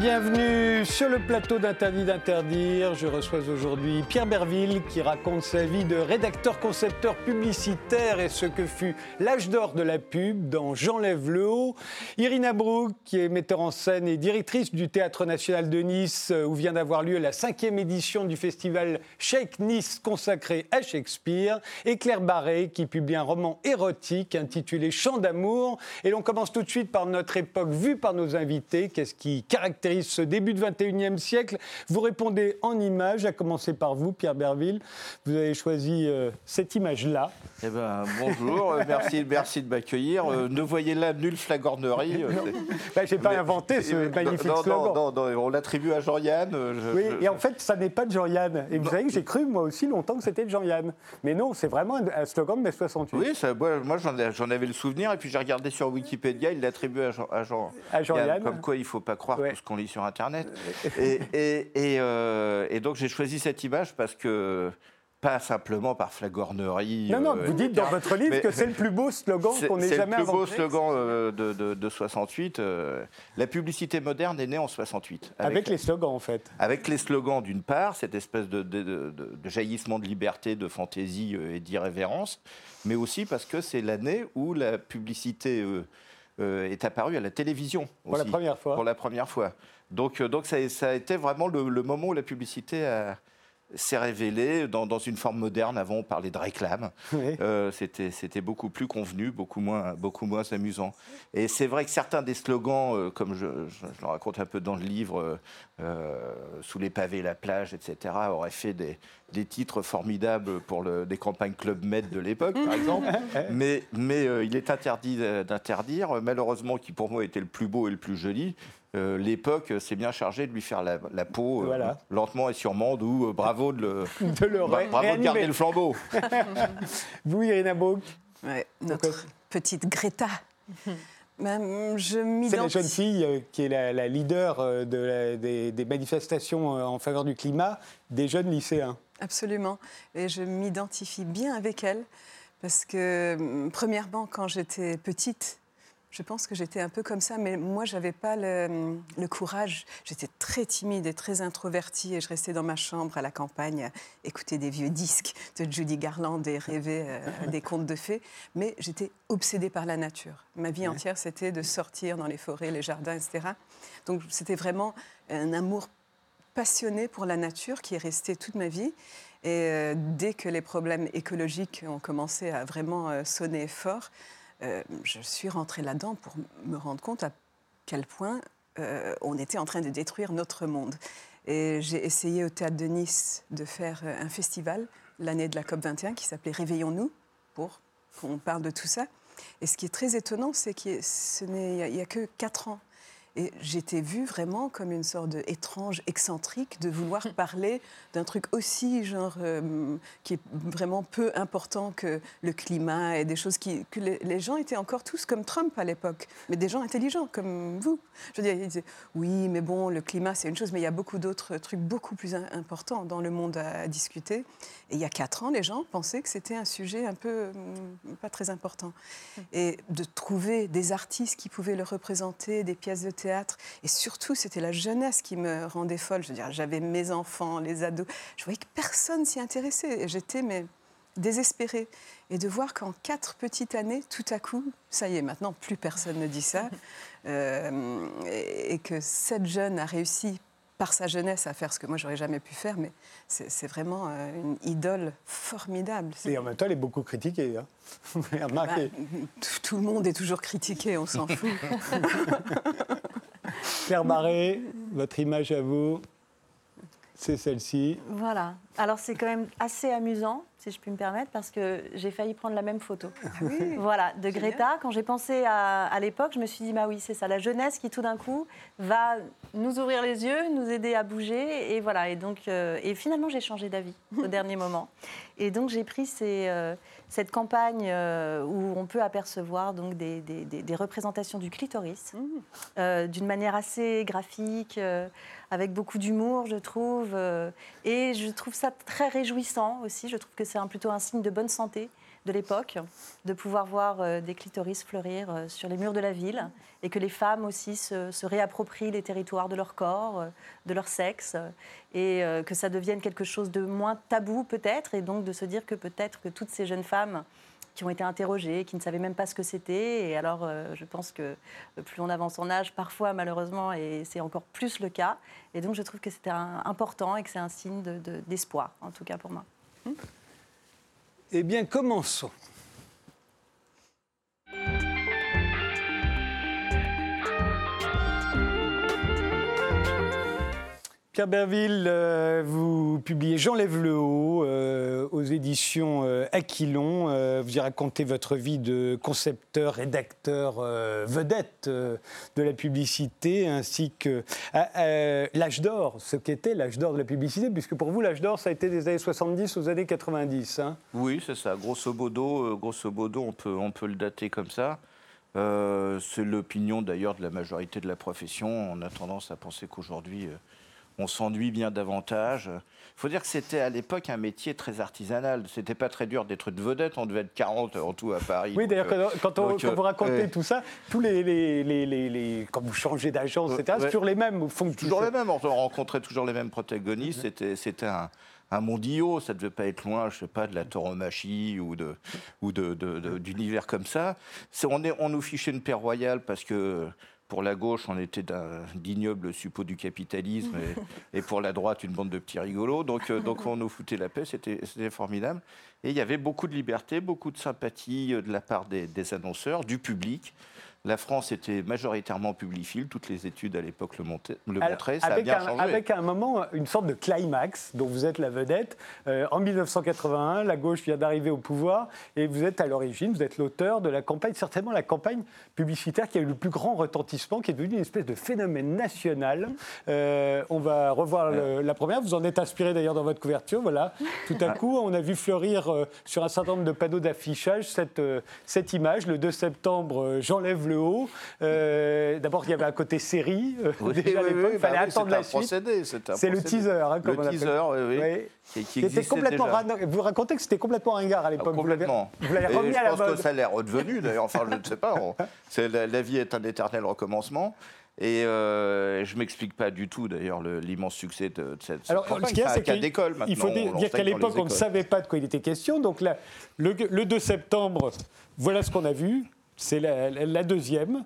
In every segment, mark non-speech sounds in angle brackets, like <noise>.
Bienvenue sur le plateau d'Interdit d'interdire. Je reçois aujourd'hui Pierre Berville qui raconte sa vie de rédacteur concepteur publicitaire et ce que fut l'âge d'or de la pub dans J'enlève le haut. Irina Brouk qui est metteur en scène et directrice du Théâtre national de Nice où vient d'avoir lieu la cinquième édition du festival Shake Nice consacré à Shakespeare. Et Claire Barré qui publie un roman érotique intitulé Chant d'amour. Et l'on commence tout de suite par notre époque vue par nos invités. Qu'est-ce qui caractérise ce début du 21e siècle. Vous répondez en images, à commencer par vous, Pierre Berville. Vous avez choisi euh, cette image-là. Eh ben, bonjour, euh, merci, <laughs> merci de m'accueillir. Euh, ne voyez là nulle flagornerie. Ben, Je n'ai pas inventé ce magnifique non, slogan. Non, non, on l'attribue à Jean-Yann. Oui, et en fait, ça n'est pas de Jean-Yann. Et vous savez que j'ai cru, moi aussi, longtemps que c'était de Jean-Yann. Mais non, c'est vraiment un slogan de mai 68. Oui, ça, moi, j'en avais le souvenir, et puis j'ai regardé sur Wikipédia, il l'attribue à Jean-Yann. Jean, à Jean comme quoi, il ne faut pas croire tout ce qu'on lit sur Internet. et, et, euh, et, donc j'ai choisi cette image parce que pas simplement par flagornerie. Non, non, vous dites dans votre livre que c'est le plus beau slogan qu'on ait jamais inventé. C'est le plus beau slogan euh, de, de, de, 68. Euh, la publicité moderne est née en 68. Avec, avec les slogans, en fait. Avec les slogans, d'une part, cette espèce de, de, jaillissement de liberté, de fantaisie et d'irrévérence, mais aussi parce que c'est l'année où la publicité euh, est apparue à la télévision. Pour la première fois. Pour la première fois. Donc, euh, donc ça, ça, a été vraiment le, le moment où la publicité a, s'est révélé dans, dans, une forme moderne. Avant, on parlait de réclame. Euh, C'était beaucoup plus convenu, beaucoup moins, beaucoup moins amusant. Et c'est vrai que certains des slogans, euh, comme je, je, le raconte un peu dans le livre, euh, Sous les pavés, la plage, etc., auraient fait des, des titres formidables pour le, des campagnes Club Med de l'époque, par exemple. <laughs> mais mais il est interdit d'interdire. Malheureusement, qui pour moi était le plus beau et le plus joli, euh, l'époque s'est bien chargée de lui faire la, la peau euh, lentement et sûrement, d'où euh, bravo de, le, <laughs> de, le bravo de garder le flambeau. <laughs> Vous, Irina ouais, Notre petite Greta. <laughs> C'est la jeune fille qui est la, la leader de la, des, des, manifestations en faveur du climat des jeunes lycéens. Absolument. Et je m'identifie bien avec elle parce que, premièrement, quand j'étais petite, je pense que j'étais un peu comme ça, mais moi, je n'avais pas le, le courage. J'étais très timide et très introvertie et je restais dans ma chambre à la campagne, écouter des vieux disques de Judy Garland et rêver euh, des contes de fées. Mais j'étais obsédée par la nature. Ma vie entière, c'était de sortir dans les forêts, les jardins, etc. Donc, c'était vraiment un amour passionné pour la nature qui est resté toute ma vie. Et euh, dès que les problèmes écologiques ont commencé à vraiment euh, sonner fort, euh, je suis rentrée là-dedans pour me rendre compte à quel point euh, on était en train de détruire notre monde. Et j'ai essayé au Théâtre de Nice de faire euh, un festival l'année de la COP 21 qui s'appelait Réveillons-nous, pour qu'on parle de tout ça. Et ce qui est très étonnant, c'est qu'il n'y a, a, que quatre ans et j'étais vue vraiment comme une sorte d'étrange excentrique de vouloir <laughs> parler d'un truc aussi genre euh, qui est vraiment peu important que le climat et des choses qui que les, gens étaient encore tous comme Trump à l'époque, mais des gens intelligents comme vous. Je veux dire, ils disaient oui, mais bon, le climat c'est une chose, mais il y a beaucoup d'autres trucs beaucoup plus importants dans le monde à, à, discuter. Et il y a quatre ans, les gens pensaient que c'était un sujet un peu hum, pas très important. Et de trouver des artistes qui pouvaient le représenter, des pièces de théâtre et surtout, c'était la jeunesse qui me rendait folle. Je veux dire, j'avais mes enfants, les ados. Je voyais que personne s'y intéressait. J'étais mais désespérée. Et de voir qu'en quatre petites années, tout à coup, ça y est, maintenant, plus personne ne dit ça. <laughs> Euh, et que cette jeune a réussi par sa jeunesse à faire ce que moi j'aurais jamais pu faire, mais c'est vraiment euh, une idole formidable. Et en même temps, elle est beaucoup critiquée. Hein. <laughs> Vous bah, tout, tout, le monde est toujours critiqué, on s'en fout. <laughs> Claire Barré, votre image à vous, c'est celle-ci. Voilà. Alors c'est quand même assez amusant, si je puis me permettre, parce que j'ai failli prendre la même photo. Ah oui. <laughs> Voilà, de Greta. Quand j'ai pensé à, à l'époque, je me suis dit, bah oui, c'est ça, la jeunesse qui tout d'un coup va nous ouvrir les yeux, nous aider à bouger, et voilà. Et donc, euh, et finalement, j'ai changé d'avis au <laughs> dernier moment. Et donc j'ai pris ces, euh, cette campagne euh, où on peut apercevoir donc des, des, des, des représentations du clitoris mmh. d'une manière assez graphique, avec beaucoup d'humour, je trouve. et je trouve ça très réjouissant aussi. Je trouve que c'est plutôt un signe de bonne santé de l'époque, de pouvoir voir euh, des clitoris fleurir euh, sur les murs de la ville et que les femmes aussi se, réapproprient les territoires de leur corps, euh, de leur sexe, et que ça devienne quelque chose de moins tabou peut-être, et donc de se dire que peut-être que toutes ces jeunes femmes qui ont été interrogées, qui ne savaient même pas ce que c'était. Et alors, je pense que plus on avance en âge, parfois, malheureusement, et c'est encore plus le cas. Et donc, je trouve que c'était important et que c'est un signe d'espoir, en tout cas pour moi. Eh bien, commençons. Pierre Berville, euh, vous publiez J'enlève le haut euh, aux éditions euh, Aquilon. vous y racontez votre vie de concepteur, rédacteur, vedette de la publicité, ainsi que l'âge d'or, ce qu'était l'âge d'or de la publicité, puisque pour vous, l'âge d'or, ça a été des années 70 aux années 90. Hein. oui, c'est ça. Grosso modo, grosso modo on, peut, on peut le dater comme ça. c'est l'opinion d'ailleurs de la majorité de la profession. On a tendance à penser qu'aujourd'hui on s'ennuie bien davantage. Il faut dire que c'était à l'époque un métier très artisanal. C'était pas très dur d'être une vedette. On devait être 40 en tout à Paris. Oui, d'ailleurs, euh, quand, vous euh, racontez tout ça, tous les, les, quand vous changez d'agence, etc., c'est toujours les mêmes. Font toujours les mêmes. On rencontrait toujours les mêmes protagonistes. C'était, c'était un, un mondiaux, ça ne devait pas être loin, je sais pas, de la tauromachie ou de ou de, d'univers comme ça. on, est, on nous fichait une paix royale parce que pour la gauche, on était d'un d'ignoble suppôt du capitalisme, <laughs> et, pour la droite, une bande de petits rigolos. Donc, euh, donc on nous foutait la paix, c'était formidable. Et il y avait beaucoup de liberté, beaucoup de sympathie euh, de la part des annonceurs, du public. La France était majoritairement publiphile, toutes les études à l'époque le, montraient, ça avec a bien un, Avec un moment, une sorte de climax dont vous êtes la vedette. Euh, en 1981, la gauche vient d'arriver au pouvoir et vous êtes à l'origine, vous êtes l'auteur de la campagne, certainement la campagne publicitaire qui a eu le plus grand retentissement, qui est devenue une espèce de phénomène national. Euh, on va revoir la première, vous en êtes inspiré d'ailleurs dans votre couverture, voilà. Tout à coup, on a vu fleurir euh, sur un certain nombre de panneaux d'affichage cette, cette image, le 2 septembre, j'enlève le euh, d'abord, il y avait un côté série. Euh, déjà à l'époque, il fallait bah attendre la suite. C'est le teaser. Hein, comme le teaser, oui. oui. Qui, était complètement Vous racontez que c'était complètement ringard à l'époque. complètement. Vous l'avez remis à la Je pense que ça l'air redevenu, d'ailleurs. Enfin, je ne sais pas. <laughs> la, vie est un éternel recommencement. Et euh, je ne m'explique pas du tout, d'ailleurs, l'immense succès de, cette Alors. Ce qu'il y a, c'est qu'à d'école, Il faut dire qu'à l'époque, on ne savait pas de quoi il était question. Donc, là, le, le 2 septembre, voilà ce qu'on a vu. C'est la, deuxième.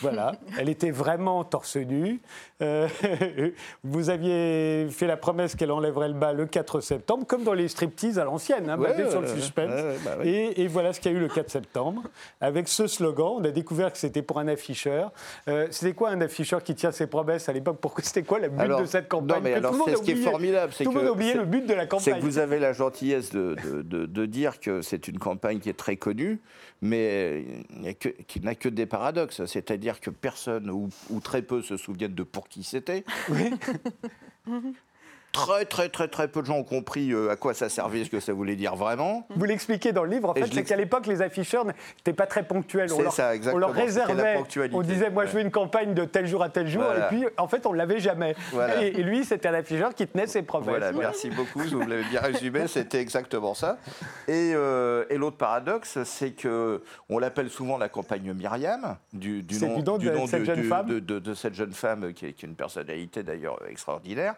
Voilà, elle était vraiment torse nu. Euh, <laughs> vous aviez fait la promesse qu'elle enlèverait le bas le 4 septembre, comme dans les striptease à l'ancienne, hein, basé sur le suspense. Bah et, voilà ce qu'il y a eu le 4 septembre. Avec ce slogan, on a découvert que c'était pour un afficheur. Euh, c'était quoi un afficheur qui tient ses promesses à l'époque? Pourquoi C'était quoi le but de cette campagne? Non, mais alors, c'est ce qui est formidable. Tout le monde a oublié le but de la campagne. C'est que vous avez la gentillesse de, de, de dire que c'est une campagne qui est très connue, mais qui n'a que des paradoxes. C'est-à-dire que personne ou, ou, très peu se souviennent de pour qui c'était. Oui. <laughs> Très, très, très, très peu de gens ont compris euh, à quoi ça servait, ce que ça voulait dire vraiment. Vous l'expliquez dans le livre, en fait, c'est qu'à l'époque, les afficheurs n'étaient pas très ponctuels. On leur, ça, on leur réservait, on disait, moi, je veux une campagne de tel jour à tel jour, et puis, en fait, on ne l'avait jamais. Et, lui, c'était un afficheur qui tenait ses promesses. Voilà, merci beaucoup, vous l'avez bien résumé, <laughs> c'était exactement ça. Et, euh, et l'autre paradoxe, c'est que on l'appelle souvent la campagne Myriam, du, du nom, du nom de, cette jeune femme. De, cette jeune femme, qui est, qui est une personnalité d'ailleurs extraordinaire.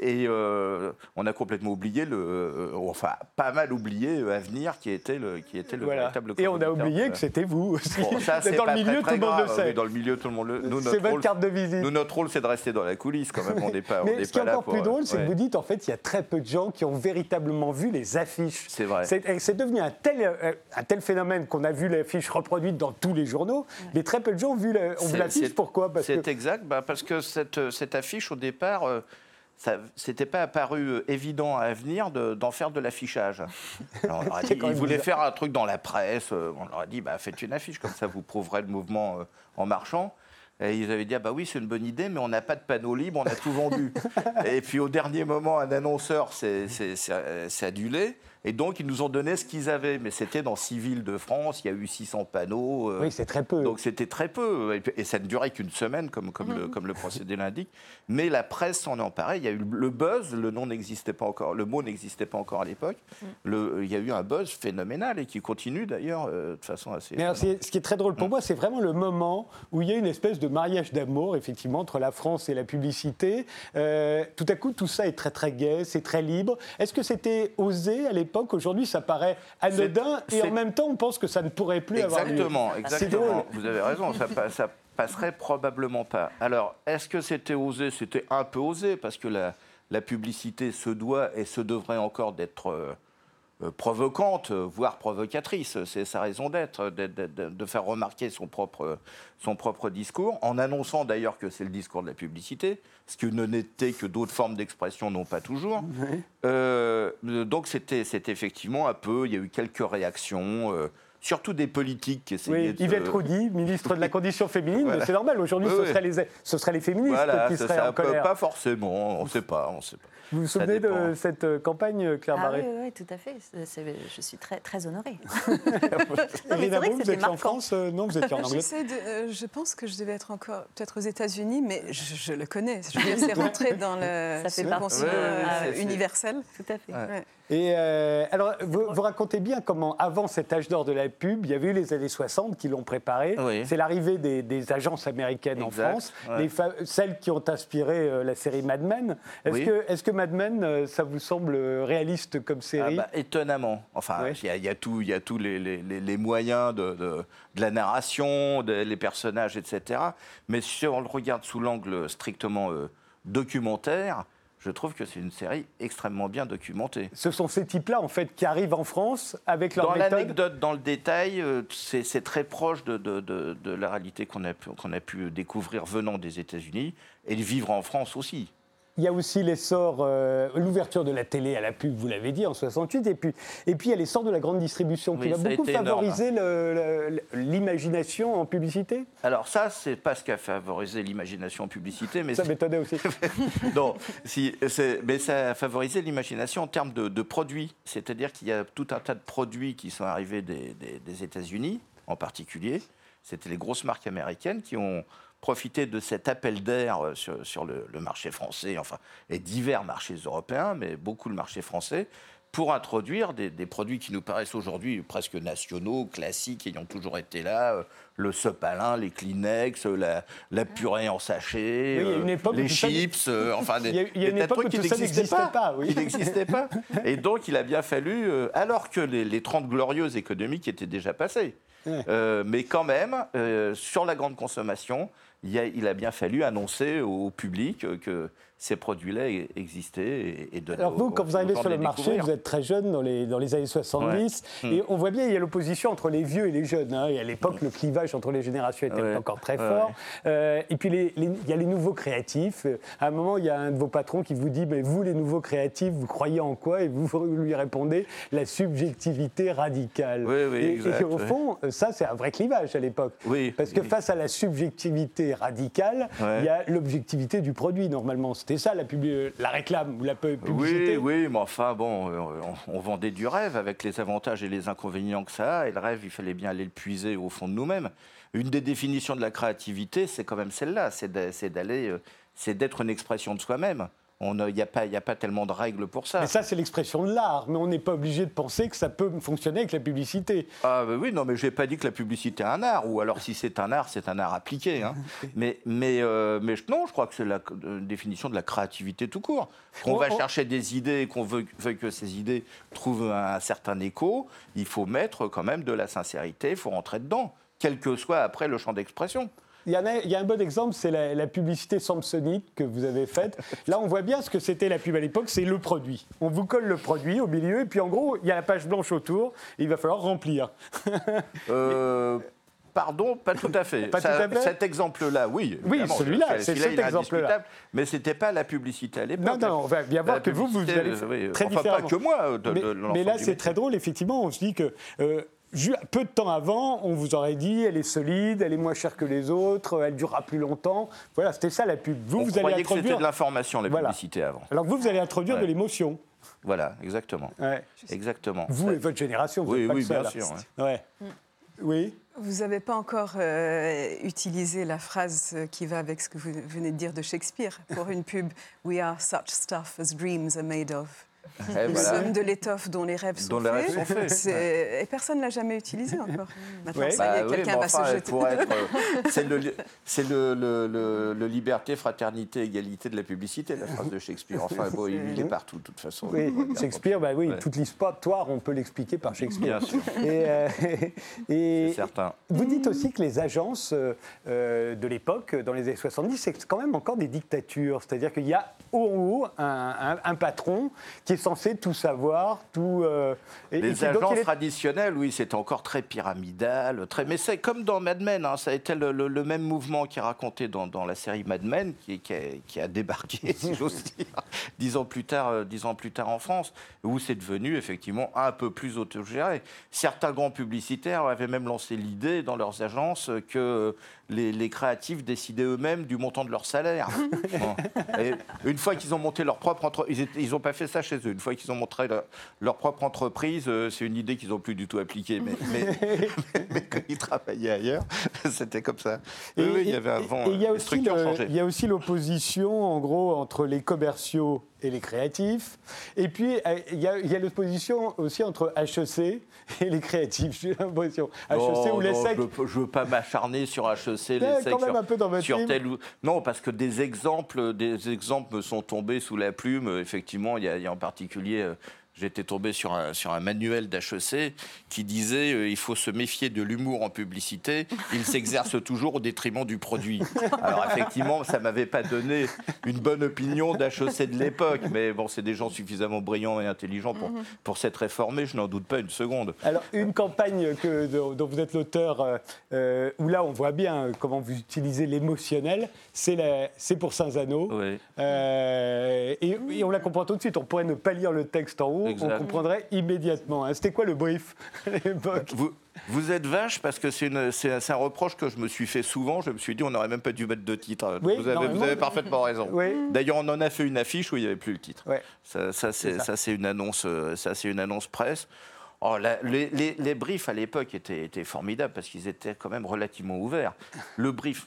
Et euh, on a complètement oublié, le, euh, enfin pas mal oublié euh, Avenir qui était le, qui était le véritable Et on a oublié que c'était vous aussi. c'est dans le milieu, tout le monde le sait. Dans le milieu, tout le monde le C'est votre carte de visite. Nous, notre rôle, c'est de rester dans la coulisse quand même. <laughs> On n'est pas, Mais ce qui est encore plus drôle, c'est que vous dites en fait, il y a très peu de gens qui ont véritablement vu les affiches. C'est vrai. C'est devenu un tel, un tel phénomène qu'on a vu l'affiche reproduite dans tous les journaux, mais très peu de gens ont vu l'affiche. Pourquoi? C'est exact, bah, parce que cette, cette affiche, au départ, ça n'était pas apparu euh, évident à venir d'en faire de l'affichage. <laughs> ils voulaient faire un truc dans la presse. Euh, on leur a dit bah, faites une affiche, comme ça vous prouverez le mouvement euh, en marchant. Et ils avaient dit ah bah oui c'est une bonne idée mais on n'a pas de panneau libre, on a tout vendu. <laughs> et puis au dernier moment un annonceur s'est adulé Et donc, ils nous ont donné ce qu'ils avaient. Mais c'était dans six villes de France, il y a eu 600 panneaux. oui, c'est très peu. Donc, c'était très peu. Et, ça ne durait qu'une semaine, comme, comme, le, comme le procédé l'indique. Mais la presse s'en est emparée. Il y a eu le buzz, le nom n'existait pas encore, le mot n'existait pas encore à l'époque. Il y a eu un buzz phénoménal et qui continue d'ailleurs de façon assez. Mais ce qui est très drôle pour moi, c'est vraiment le moment où il y a une espèce de mariage d'amour, effectivement, entre la France et la publicité. Euh, tout à coup, tout ça est très très gai, c'est très libre. Est-ce que c'était osé à l'époque Aujourd'hui, ça paraît anodin et en même temps, on pense que ça ne pourrait plus avoir lieu. Exactement, exactement. Vous avez raison, ça, ça passerait probablement pas. Alors, est-ce que c'était osé? C'était un peu osé parce que la, la, publicité se doit et se devrait encore d'être euh, provocante, voire provocatrice. C'est sa raison d'être, de faire remarquer son propre, son propre discours, en annonçant d'ailleurs que c'est le discours de la publicité, ce qui ne n'était que d'autres formes d'expression n'ont pas toujours. Euh, donc c'était effectivement un peu, il y a eu quelques réactions. Euh, surtout des politiques qui essayaient oui, Yvette Roudy, ministre de la <laughs> Condition féminine, c'est normal. Aujourd'hui, ce, Serait les, ce seraient les féministes qui seraient en colère. Pas forcément, on ne sait pas, on sait pas. Vous vous souvenez de cette euh, campagne, euh, Claire ah, Oui, oui, tout à fait. Je suis très, très honorée. <laughs> Elena vous étiez en France euh, Non, vous étiez en <laughs> Angleterre de, Je pense que je devais être encore peut-être aux États-Unis, mais je, le connais. Je veux c'est rentré dans le subvention universel. Tout à fait. Et alors, vous, racontez bien comment, avant cet âge d'or de la pub, il y avait eu les années 60 qui l'ont préparé. C'est l'arrivée des, agences américaines en France, les celles qui ont inspiré la série Mad Men. Est-ce que, est que Mad Men, euh, ça vous semble réaliste comme série ah bah, Étonnamment. Enfin, il y, a tous les, les, moyens de, de, la narration, les personnages, etc. Mais si on le regarde sous l'angle strictement euh, documentaire, je trouve que c'est une série extrêmement bien documentée. Ce sont ces types-là, en fait, qui arrivent en France avec leur méthode Dans l'anecdote, dans le détail, euh, c'est très proche de, de, de, la réalité qu'on a, a pu découvrir venant des États-Unis et de vivre en France aussi. Il y a aussi l'essor, euh, l'ouverture de la télé à la pub, vous l'avez dit, en 68, et puis, et puis il y a l'essor de la grande distribution qui va beaucoup favoriser l'imagination en publicité. Alors ça, c'est pas ce qui a favorisé l'imagination en publicité, mais ça m'étonnait aussi. <laughs> non, si, mais ça a favorisé l'imagination en termes de, produits, c'est-à-dire qu'il y a tout un tas de produits qui sont arrivés des, des États-Unis, en particulier. C'était les grosses marques américaines qui ont profiter de cet appel d'air euh, sur, le, marché français, enfin, et divers marchés européens, mais beaucoup le marché français, pour introduire des, produits qui nous paraissent aujourd'hui presque nationaux, classiques, ayant toujours été là, euh, le sopalin, les Kleenex, la, la purée en sachet, les chips, enfin des, il y a, une époque où qui n'existaient pas. pas oui. n'existaient pas. Et donc il a bien fallu, euh, alors que les, les 30 glorieuses économiques étaient déjà passées, mais quand même, sur la grande consommation, il a, bien fallu annoncer au public que ces produits-là existaient et, de Alors vous, quand vous arrivez sur le marché, vous êtes très jeune dans les, dans les années 70, et on voit bien il y a l'opposition entre les vieux et les jeunes. Hein. et à l'époque, le clivage entre les générations était encore très fort. Euh, et puis il y a les nouveaux créatifs. À un moment, il y a un de vos patrons qui vous dit, mais vous, les nouveaux créatifs, vous croyez en quoi? Et vous lui répondez, la subjectivité radicale. et, et, au fond, ça, c'est un vrai clivage à l'époque. Parce que face à la subjectivité radicale, il y a l'objectivité du produit, normalement. C'était ça la, la réclame ou la publicité Oui, oui, mais enfin, bon, euh, on, vendait du rêve avec les avantages et les inconvénients que ça a. Et le rêve, il fallait bien aller le puiser au fond de nous-mêmes. Une des définitions de la créativité, c'est quand même celle-là, c'est d'aller, euh, c'est d'être une expression de soi-même. Il n'y a, pas, a pas tellement de règles pour ça. Mais ça, c'est l'expression de l'art. Mais on n'est pas obligé de penser que ça peut fonctionner avec la publicité. Ah oui, non, mais je n'ai pas dit que la publicité est un art. Ou alors, si c'est un art, c'est un art appliqué. Hein. <laughs> mais, mais, euh, mais non, je crois que c'est la définition de la créativité tout court. Qu'on va chercher des idées, qu'on veut, veut, que ces idées trouvent un certain écho, il faut mettre quand même de la sincérité, il faut rentrer dedans, quel que soit après le champ d'expression. Il y, a, un bon exemple, c'est la, publicité Samsonite que vous avez faite. Là, on voit bien ce que c'était la pub à l'époque, c'est le produit. On vous colle le produit au milieu, et puis en gros, il y a la page blanche autour, et il va falloir remplir. Euh, pardon, pas tout à fait. <laughs> Pas tout à fait. Cet exemple-là, oui. Oui, celui-là, c'est cet exemple-là. Mais ce n'était pas la publicité à l'époque. Non, non, on va bien voir que vous, vous allez euh, très enfin, pas que moi. De, mais, mais, là, c'est très drôle, effectivement. On se dit que euh, peu de temps avant, on vous aurait dit elle est solide, elle est moins chère que les autres, elle durera plus longtemps. Voilà, c'était ça la pub. Vous, on vous allez introduire... que c'était de l'information, la publicité avant. Alors vous, vous allez introduire de l'émotion. Voilà, exactement. Ouais. Exactement. Vous et votre génération, vous Oui, êtes pas oui, seul, bien hein. sûr, ouais. Ouais. Oui. Vous n'avez pas encore euh, utilisé la phrase qui va avec ce que vous venez de dire de Shakespeare pour une pub We are such stuff as dreams are made of. Eh, Nous voilà. sommes de l'étoffe dont les rêves sont Dont les rêves faits. sont faits. C'est- Et personne ne l'a jamais utilisé encore. Maintenant, Ouais. ça y Bah est, oui, quelqu'un va enfin, se jeter. être, euh, <laughs> c'est le, li- c'est le, le- le- le liberté, fraternité, égalité de la publicité, la phrase de Shakespeare. Enfin, bon, il, il est partout, de toute façon. Oui, Shakespeare, bah oui, Ouais. toute l'histoire, on peut l'expliquer par Shakespeare. Bien sûr, Et, euh, <laughs> et c'est certain. vous dites aussi que les agences euh, euh, de l'époque, dans les années 70, c'est quand même encore des dictatures. C'est-à-dire qu'il y a au haut un, un- un patron qui est censé tout savoir, tout. euh, et- Les agences est- traditionnelles, oui, c'était encore très pyramidal, très... mais c'est comme dans Mad Men, hein, ça a été le, le- le même mouvement qui est raconté dans, dans la série Mad Men, qui, qui a, qui a débarqué, <laughs> si j'ose dire, dix ans, plus tard, euh, dix ans plus tard en France, où c'est devenu effectivement un peu plus autogéré. Certains grands publicitaires avaient même lancé l'idée dans leurs agences que les, les créatifs décidaient eux-mêmes du montant de leur salaire. <laughs> Bon. Et une fois qu'ils ont monté leur propre entreprise, ils n'ont pas fait ça chez eux. Une fois qu'ils ont montré leur, leur propre entreprise, euh, c'est une idée qu'ils n'ont plus du tout appliquée. Mais, mais, <laughs> mais quand ils travaillaient ailleurs, <laughs> c'était comme ça. Et- oui, il y avait le- changeaient. Il y a aussi l'opposition, en gros, entre les commerciaux et les créatifs. Et puis, euh, il y a, il y a l'opposition aussi entre HEC et les créatifs, <laughs> j'ai l'impression. HEC Non, ou l'ESSEC. Je ne veux pas m'acharner sur HEC, l'ESSEC, quand même sur, un peu dans votre sur tel ou... Non, parce que des exemples, des exemples me sont tombés sous la plume. Effectivement, il y a, il y a en particulier... J'étais tombé sur un, sur un manuel d'HEC qui disait euh, il faut se méfier de l'humour en publicité, il s'exerce <laughs> toujours au détriment du produit. Alors effectivement, ça m'avait pas donné une bonne opinion d'HEC de l'époque, mais bon, c'est des gens suffisamment brillants et intelligents pour, pour s'être réformés, je n'en doute pas une seconde. Alors, une campagne que, dont, vous êtes l'auteur, euh, euh, où là, on voit bien comment vous utilisez l'émotionnel, c'est la- c'est pour Saint-Zano. Oui. Euh, et, et on la comprend tout de suite. On pourrait ne pas lire le texte en haut, on comprendrait immédiatement. hein. C'était quoi le brief à l'époque? Vous, vous êtes vache parce que c'est un reproche que je me suis fait souvent. Je me suis dit, on n'aurait même pas dû mettre de titre. Oui, vous, avez, normalement. vous avez parfaitement raison. Oui. D'ailleurs, on en a fait une affiche où il n'y avait plus le titre. Ouais. Ça, ça, C'est c'est ça. ça, c'est une annonce. euh, Ça, c'est une annonce presse. Oh, la- les, les- les briefs à l'époque étaient, étaient formidables parce qu'ils étaient quand même relativement ouverts. Le brief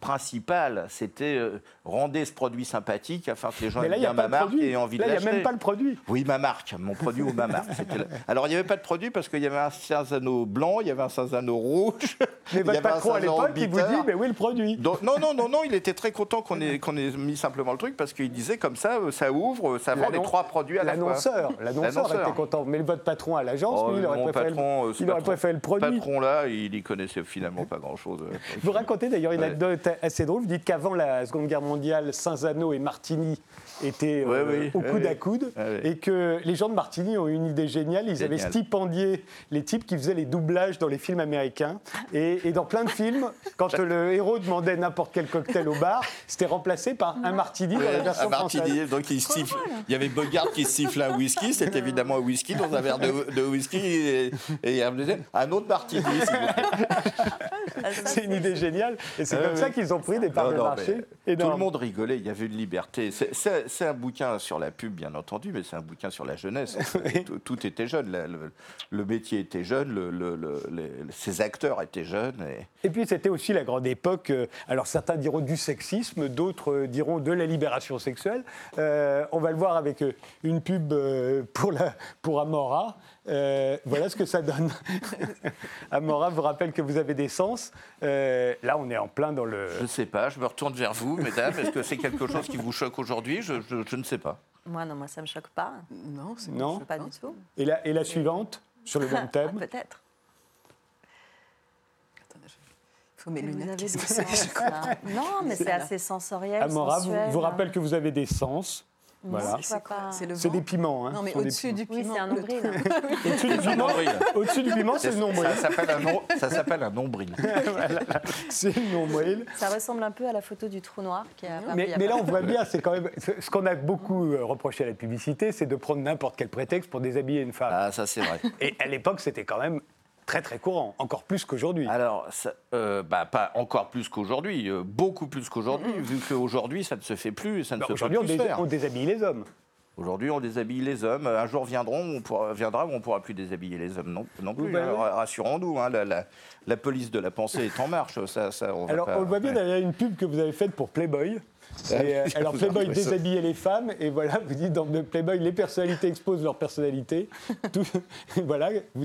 principal, c'était euh, rendez ce produit sympathique afin que les gens là, aient bien ma de marque et aient envie Là, de il n'y a l'acheter. même pas le produit. Oui, ma marque, mon produit ou ma marque. <laughs> là. Alors, il n'y avait pas de produit parce qu'il y avait un Saint-Zano blanc, il y avait un Saint-Zano rouge. Mais <laughs> votre patron à l'époque, il vous dit, mais oui, le produit. Donc, non, non, non, non, il était très content qu'on ait, mis simplement le truc parce qu'il disait comme ça, euh, ça ouvre, ça vend les trois produits à la fois. L'annonceur, était content. Mais votre patron à Oh, il aurait mon préféré, patron, euh, le, ce il aurait patron- préféré le produit. patron-là, il y connaissait finalement pas grand-chose. euh. Vous racontez d'ailleurs une Ouais. anecdote assez drôle. Vous dites qu'avant la Seconde Guerre mondiale, Saint-Zano et Martigny étaient euh, Ouais, oui, au ouais, coude à coude. Ouais, ouais. Et que les gens de Martigny ont eu une idée géniale. Ils avaient stipendié les types qui faisaient les doublages dans les films américains. Et, et dans plein de films, quand le héros demandait n'importe quel cocktail au bar, c'était remplé par un Martini dans la version un martini, française. donc il, siffle, il y avait Bogart qui sifflait un whisky, c'est évidemment un whisky dans un verre de, de whisky et, et un, un autre martini. plaît. C'est une idée géniale. Et c'est Ouais, comme ça qu'ils ont pris des parts Non, de non, marché. Tout le monde rigolait, il y avait une liberté. C'est- un bouquin sur la pub, bien entendu, mais c'est un bouquin sur la jeunesse. <laughs> tout, tout était jeune, la- le, le métier était jeune, le, le- le- les- ses acteurs étaient jeunes. Et... Et puis c'était aussi la grande époque, euh, alors certains diront du sexisme, d'autres euh, diront de la libération sexuelle. Euh, on va le voir avec une pub pour, la, pour Amora. Euh, voilà ce que ça donne. <laughs> Amora vous rappelle que vous avez des sens. Euh, là, on est en plein dans le... Je ne sais pas, je me retourne vers vous, mesdames. Est-ce que c'est quelque chose qui vous choque aujourd'hui? Je, je- je ne sais pas. Moi, non, moi, ça me choque pas. Non, c'est Non Pas du tout. Et la, et la suivante, sur le même <laughs> Ah, thème? Peut-être. Attendez, je- Il faut mes Vous lunettes. avez des sens. Non, mais c'est assez sensoriel. Amora vous, vous rappelle que vous avez des sens. Voilà. C'est le C'est vent des piments. Hein. Non, mais au-dessus du Oui, piment. c'est un nombril. <laughs> Au-dessus du piment, nombril. au-dessus du piment, c'est le nombril. Ça s'appelle un, nom- <laughs> ça s'appelle un nombril. C'est le nombril. Ça ressemble un peu à la photo du trou noir qui a apparu Mais, mais là, on voit bien, c'est quand même. Ce qu'on a beaucoup euh, reproché à la publicité, c'est de prendre n'importe quel prétexte pour déshabiller une femme. Ah, ça c'est vrai. Et à l'époque, c'était quand même très très courant, encore plus qu'aujourd'hui. Alors, ça, euh, bah, pas encore plus qu'aujourd'hui, euh, beaucoup plus qu'aujourd'hui, vu qu'aujourd'hui, ça ne se fait plus ça ne Bah, se Aujourd'hui, on, dés- on déshabille les hommes. Aujourd'hui, on déshabille les hommes. Un jour viendront, on pourra, viendra où on ne pourra plus déshabiller les hommes non, non plus. bah hein. oui. Rassurons-nous, hein, la, la- la police de la pensée est en marche. Ça, ça, on Alors, pas- on le voit bien ouais. derrière une pub que vous avez faite pour Playboy. Et, euh, <laughs> alors, Playboy déshabillait les femmes, et voilà, vous dites dans le Playboy, les personnalités exposent leur personnalité. <laughs> Tout- <laughs> voilà. vous-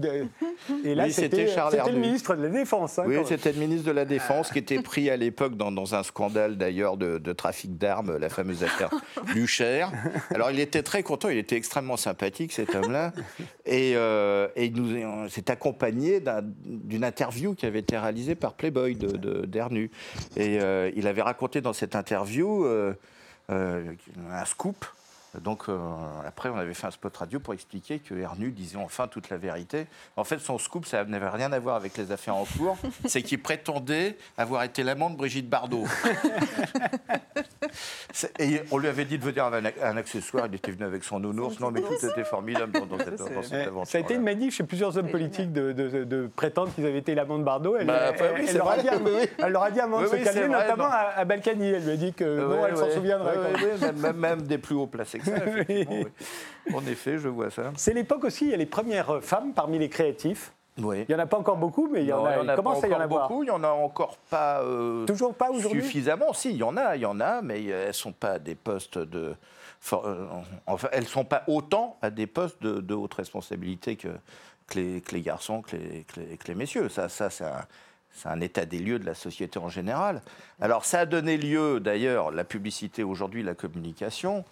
et là, Oui, c'était c'était Charles c'était le ministre de la Défense. hein, Oui, c'était le ministre de la Défense qui était pris à l'époque dans, dans un scandale d'ailleurs de, de trafic d'armes, la fameuse affaire Lucher. Alors il était très content, il était extrêmement sympathique cet homme-là. Et, euh, et il nous on s'est accompagné d'un- d'une interview qui avait été réalisée par Playboy de, de- d'Ernu. Et euh, il avait raconté dans cette interview euh, euh, un scoop. Donc euh, après, on avait fait un spot radio pour expliquer que Ernu disait enfin toute la vérité. En fait, son scoop, ça n'avait rien à voir avec les affaires en cours. <laughs> C'est qu'il prétendait avoir été l'amant de Brigitte Bardot. <laughs> Et on lui avait dit de venir avec un accessoire. Il était venu avec son nounours. Non, mais tout était formidable dans, dans cette, dans cette Eh, aventure. Ça a été une manif chez plusieurs hommes politiques de, de- de prétendre qu'ils avaient été l'amant de Bardot. Elle, Bah, elle- oui, elle c'est leur dit, <laughs> elle leur a dit avant de Oui, se calmer, vrai, notamment non. à, à Balkany. Elle lui a dit que non, elle s'en souviendrait. Même. même, des plus hauts placés ça, <laughs> effectivement, oui. En effet, je vois ça. C'est l'époque aussi, il y a les premières femmes parmi les créatifs. Oui. Il n'y en a pas encore beaucoup, mais il y en Non, a. il y en a commence pas à y en encore avoir. beaucoup, il y en a encore pas euh, Toujours pas aujourd'hui suffisamment. Si, il y en a, il y en a, mais elles sont pas à des postes de. euh, Enfin, elles sont pas autant à des postes de, de haute responsabilité que, que, les, que les garçons, que les, que les- que les messieurs. Ça, ça c'est un, c'est un état des lieux de la société en général. Alors, ça a donné lieu, d'ailleurs, la publicité aujourd'hui, la communication,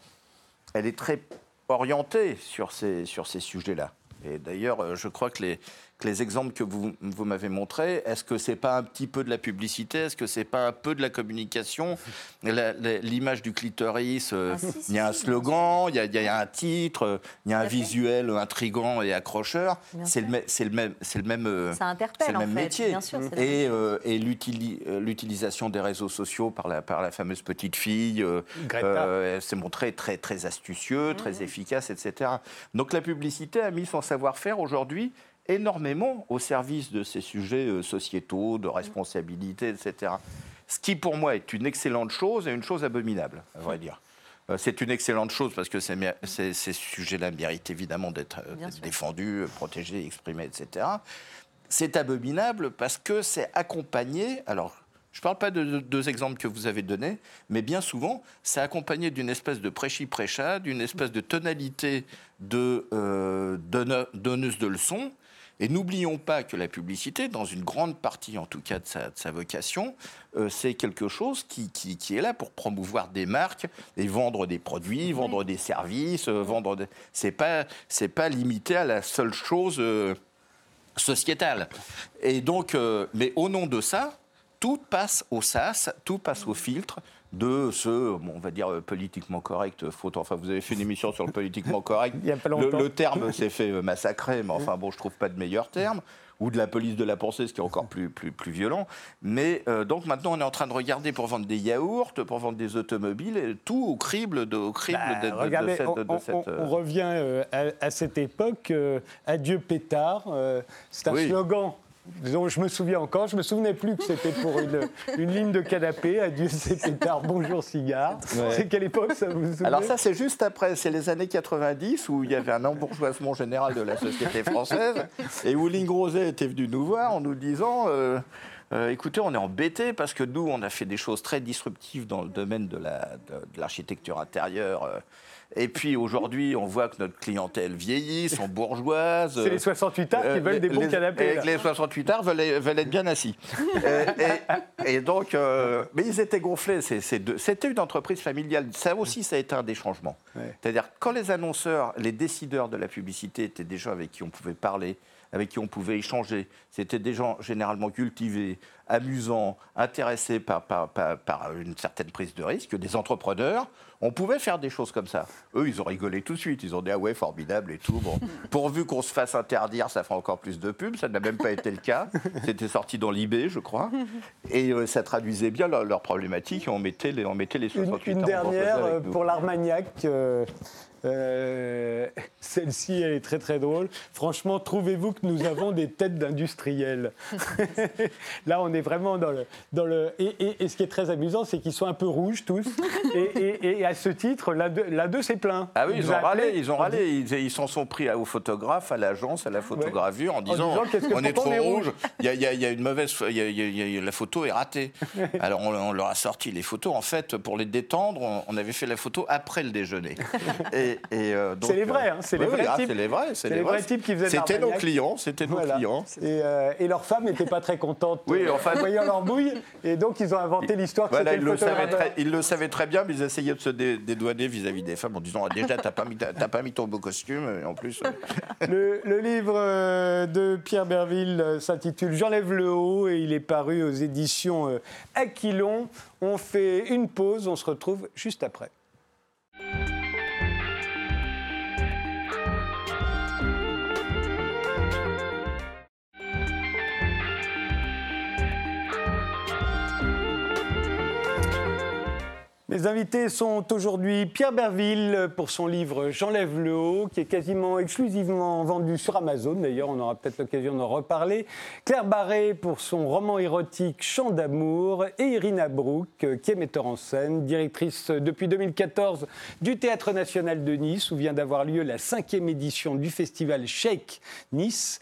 elle est très orientée sur ces, sur ces sujets-là. Et d'ailleurs, euh, je crois que les, que les exemples que vous, vous m'avez montrés, est-ce que c'est pas un petit peu de la publicité? Est-ce que c'est pas un peu de la communication? L'image du clitoris, euh, Ah, si, il y a un slogan, il y, a- il y a un titre, il y a un visuel intrigant et accrocheur. C'est le, c'est même, c'est le même. euh, Ça interpelle, c'est le en même fait. métier. Bien sûr, c'est et euh, et l'utili- l'utilisation des réseaux sociaux par la, par la fameuse petite fille, euh, euh, s'est montrée très, très astucieux, très efficace, etc. Donc la publicité a mis son savoir-faire aujourd'hui énormément au service de ces sujets euh, sociétaux, de responsabilité, etc. Ce qui pour moi est une excellente chose et une chose abominable, à vrai dire. Euh, C'est une excellente chose parce que ces, mé- ces- ces sujets-là méritent évidemment d'être euh, défendus, protégés, exprimés, etc. C'est abominable parce que c'est accompagné. Alors, je ne parle pas de de deux exemples que vous avez donnés, mais bien souvent, c'est accompagné d'une espèce de prêchi-prêcha, d'une espèce de tonalité de euh, donne- donneuse de leçons. Et n'oublions pas que la publicité, dans une grande partie en tout cas de sa, de sa vocation, euh, c'est quelque chose qui, qui- qui est là pour promouvoir des marques et vendre des produits, vendre des services, euh, vendre. Des... C'est pas c'est pas limité à la seule chose. euh, sociétale. Et donc, euh, mais au nom de ça, tout passe au sas, tout passe au filtre de ce, bon, on va dire, euh, politiquement correct. Faute, enfin, vous avez fait une émission sur le politiquement correct. <laughs> Il y a pas longtemps. le terme <laughs> s'est fait euh, massacrer, mais enfin, bon, je trouve pas de meilleur terme. Ou de la police de la pensée, ce qui est encore plus, plus, plus violent. Mais euh, donc maintenant, on est en train de regarder pour vendre des yaourts, pour vendre des automobiles, et tout au crible de, au crible Bah, de, de- de regardez, cette. on, cette, euh, revient euh, à, à cette époque. euh, adieu pétard. euh, c'est un Oui. slogan dont je me souviens encore. Je me souvenais plus que c'était pour une, <laughs> une ligne de canapé. Adieu c'est pétard, bonjour cigare. C'est quelle époque ça vous vous Alors ça, c'est juste après, c'est les années 90 où il y avait un embourgeoisement général de la société française et où Ling Roset était venu nous voir en nous disant... euh, euh, écoutez, on est embêtés parce que nous, on a fait des choses très disruptives dans le domaine de la- de- de l'architecture intérieure. euh, et puis aujourd'hui, on voit que notre clientèle vieillit, sont bourgeoises. C'est les 68 arts qui Euh, veulent des bons les, canapés. et. Les 68 arts veulent, veulent être bien assis. <laughs> Euh, et, et donc, euh, mais ils étaient gonflés. C'était une entreprise familiale. Ça aussi, ça a été un des changements. Ouais. C'est-à-dire quand les annonceurs, les décideurs de la publicité étaient des gens avec qui on pouvait parler, avec qui on pouvait échanger, c'était des gens généralement cultivés, amusants, intéressés par, par, par- par une certaine prise de risque, des entrepreneurs, on pouvait faire des choses comme ça. Eux, ils ont rigolé tout de suite. Ils ont dit ah ouais, formidable et tout. Bon, <laughs> pourvu qu'on se fasse interdire, ça fera encore plus de pubs. Ça n'a même pas été le cas. C'était sorti dans l'IB, je crois. Et euh, ça traduisait bien leur, leur problématique. On mettait les, on mettait les Une, 68 une ans dernière euh, pour l'Armagnac. euh, Euh, <laughs> celle-ci, elle est très très drôle. Franchement, trouvez-vous que nous avons des têtes d'industriels? <laughs> Là, on est vraiment dans le... Dans le et, ce qui est très amusant, c'est qu'ils sont un peu rouges tous. <laughs> Et, à ce titre, là deux, c'est plein. Ah oui, ils ont râlé, ils ont râlé. Ils s'en sont pris au photographe, à l'agence, à la photogravure, en disant, on est trop rouge, il y, a, une mauvaise... la photo est ratée. Alors on, leur a sorti les photos. En fait, pour les détendre, on, avait fait la photo après le déjeuner. Et, euh, c'est les vrais, hein, c'est les, vrais ah, types. C'est les vrais, c'est les, vrais types qui faisaient C'était nos clients, c'était nos clients. Euh, et, leurs femmes n'étaient pas très contentes oui, enfin... en voyant leur bouille. Et donc ils ont inventé l'histoire voilà, ils, le savaient très, ils le savaient très bien, mais ils essayaient de se dédouaner vis-à-vis des femmes en disant ah, déjà t'as pas mis pas mis ton beau costume et en plus. Euh. Le, livre de Pierre Berville s'intitule J'enlève le haut et il est paru aux éditions Aquilon. On fait une pause, on se retrouve juste après. Mes invités sont aujourd'hui Pierre Berville pour son livre J'enlève le haut, qui est quasiment exclusivement vendu sur Amazon. D'ailleurs, on aura peut-être l'occasion d'en reparler. Claire Barré pour son roman érotique Chant d'amour. Et Irina Brouk, qui est metteur en scène, directrice depuis 2014 du Théâtre national de Nice, où vient d'avoir lieu la cinquième édition du festival Shake Nice,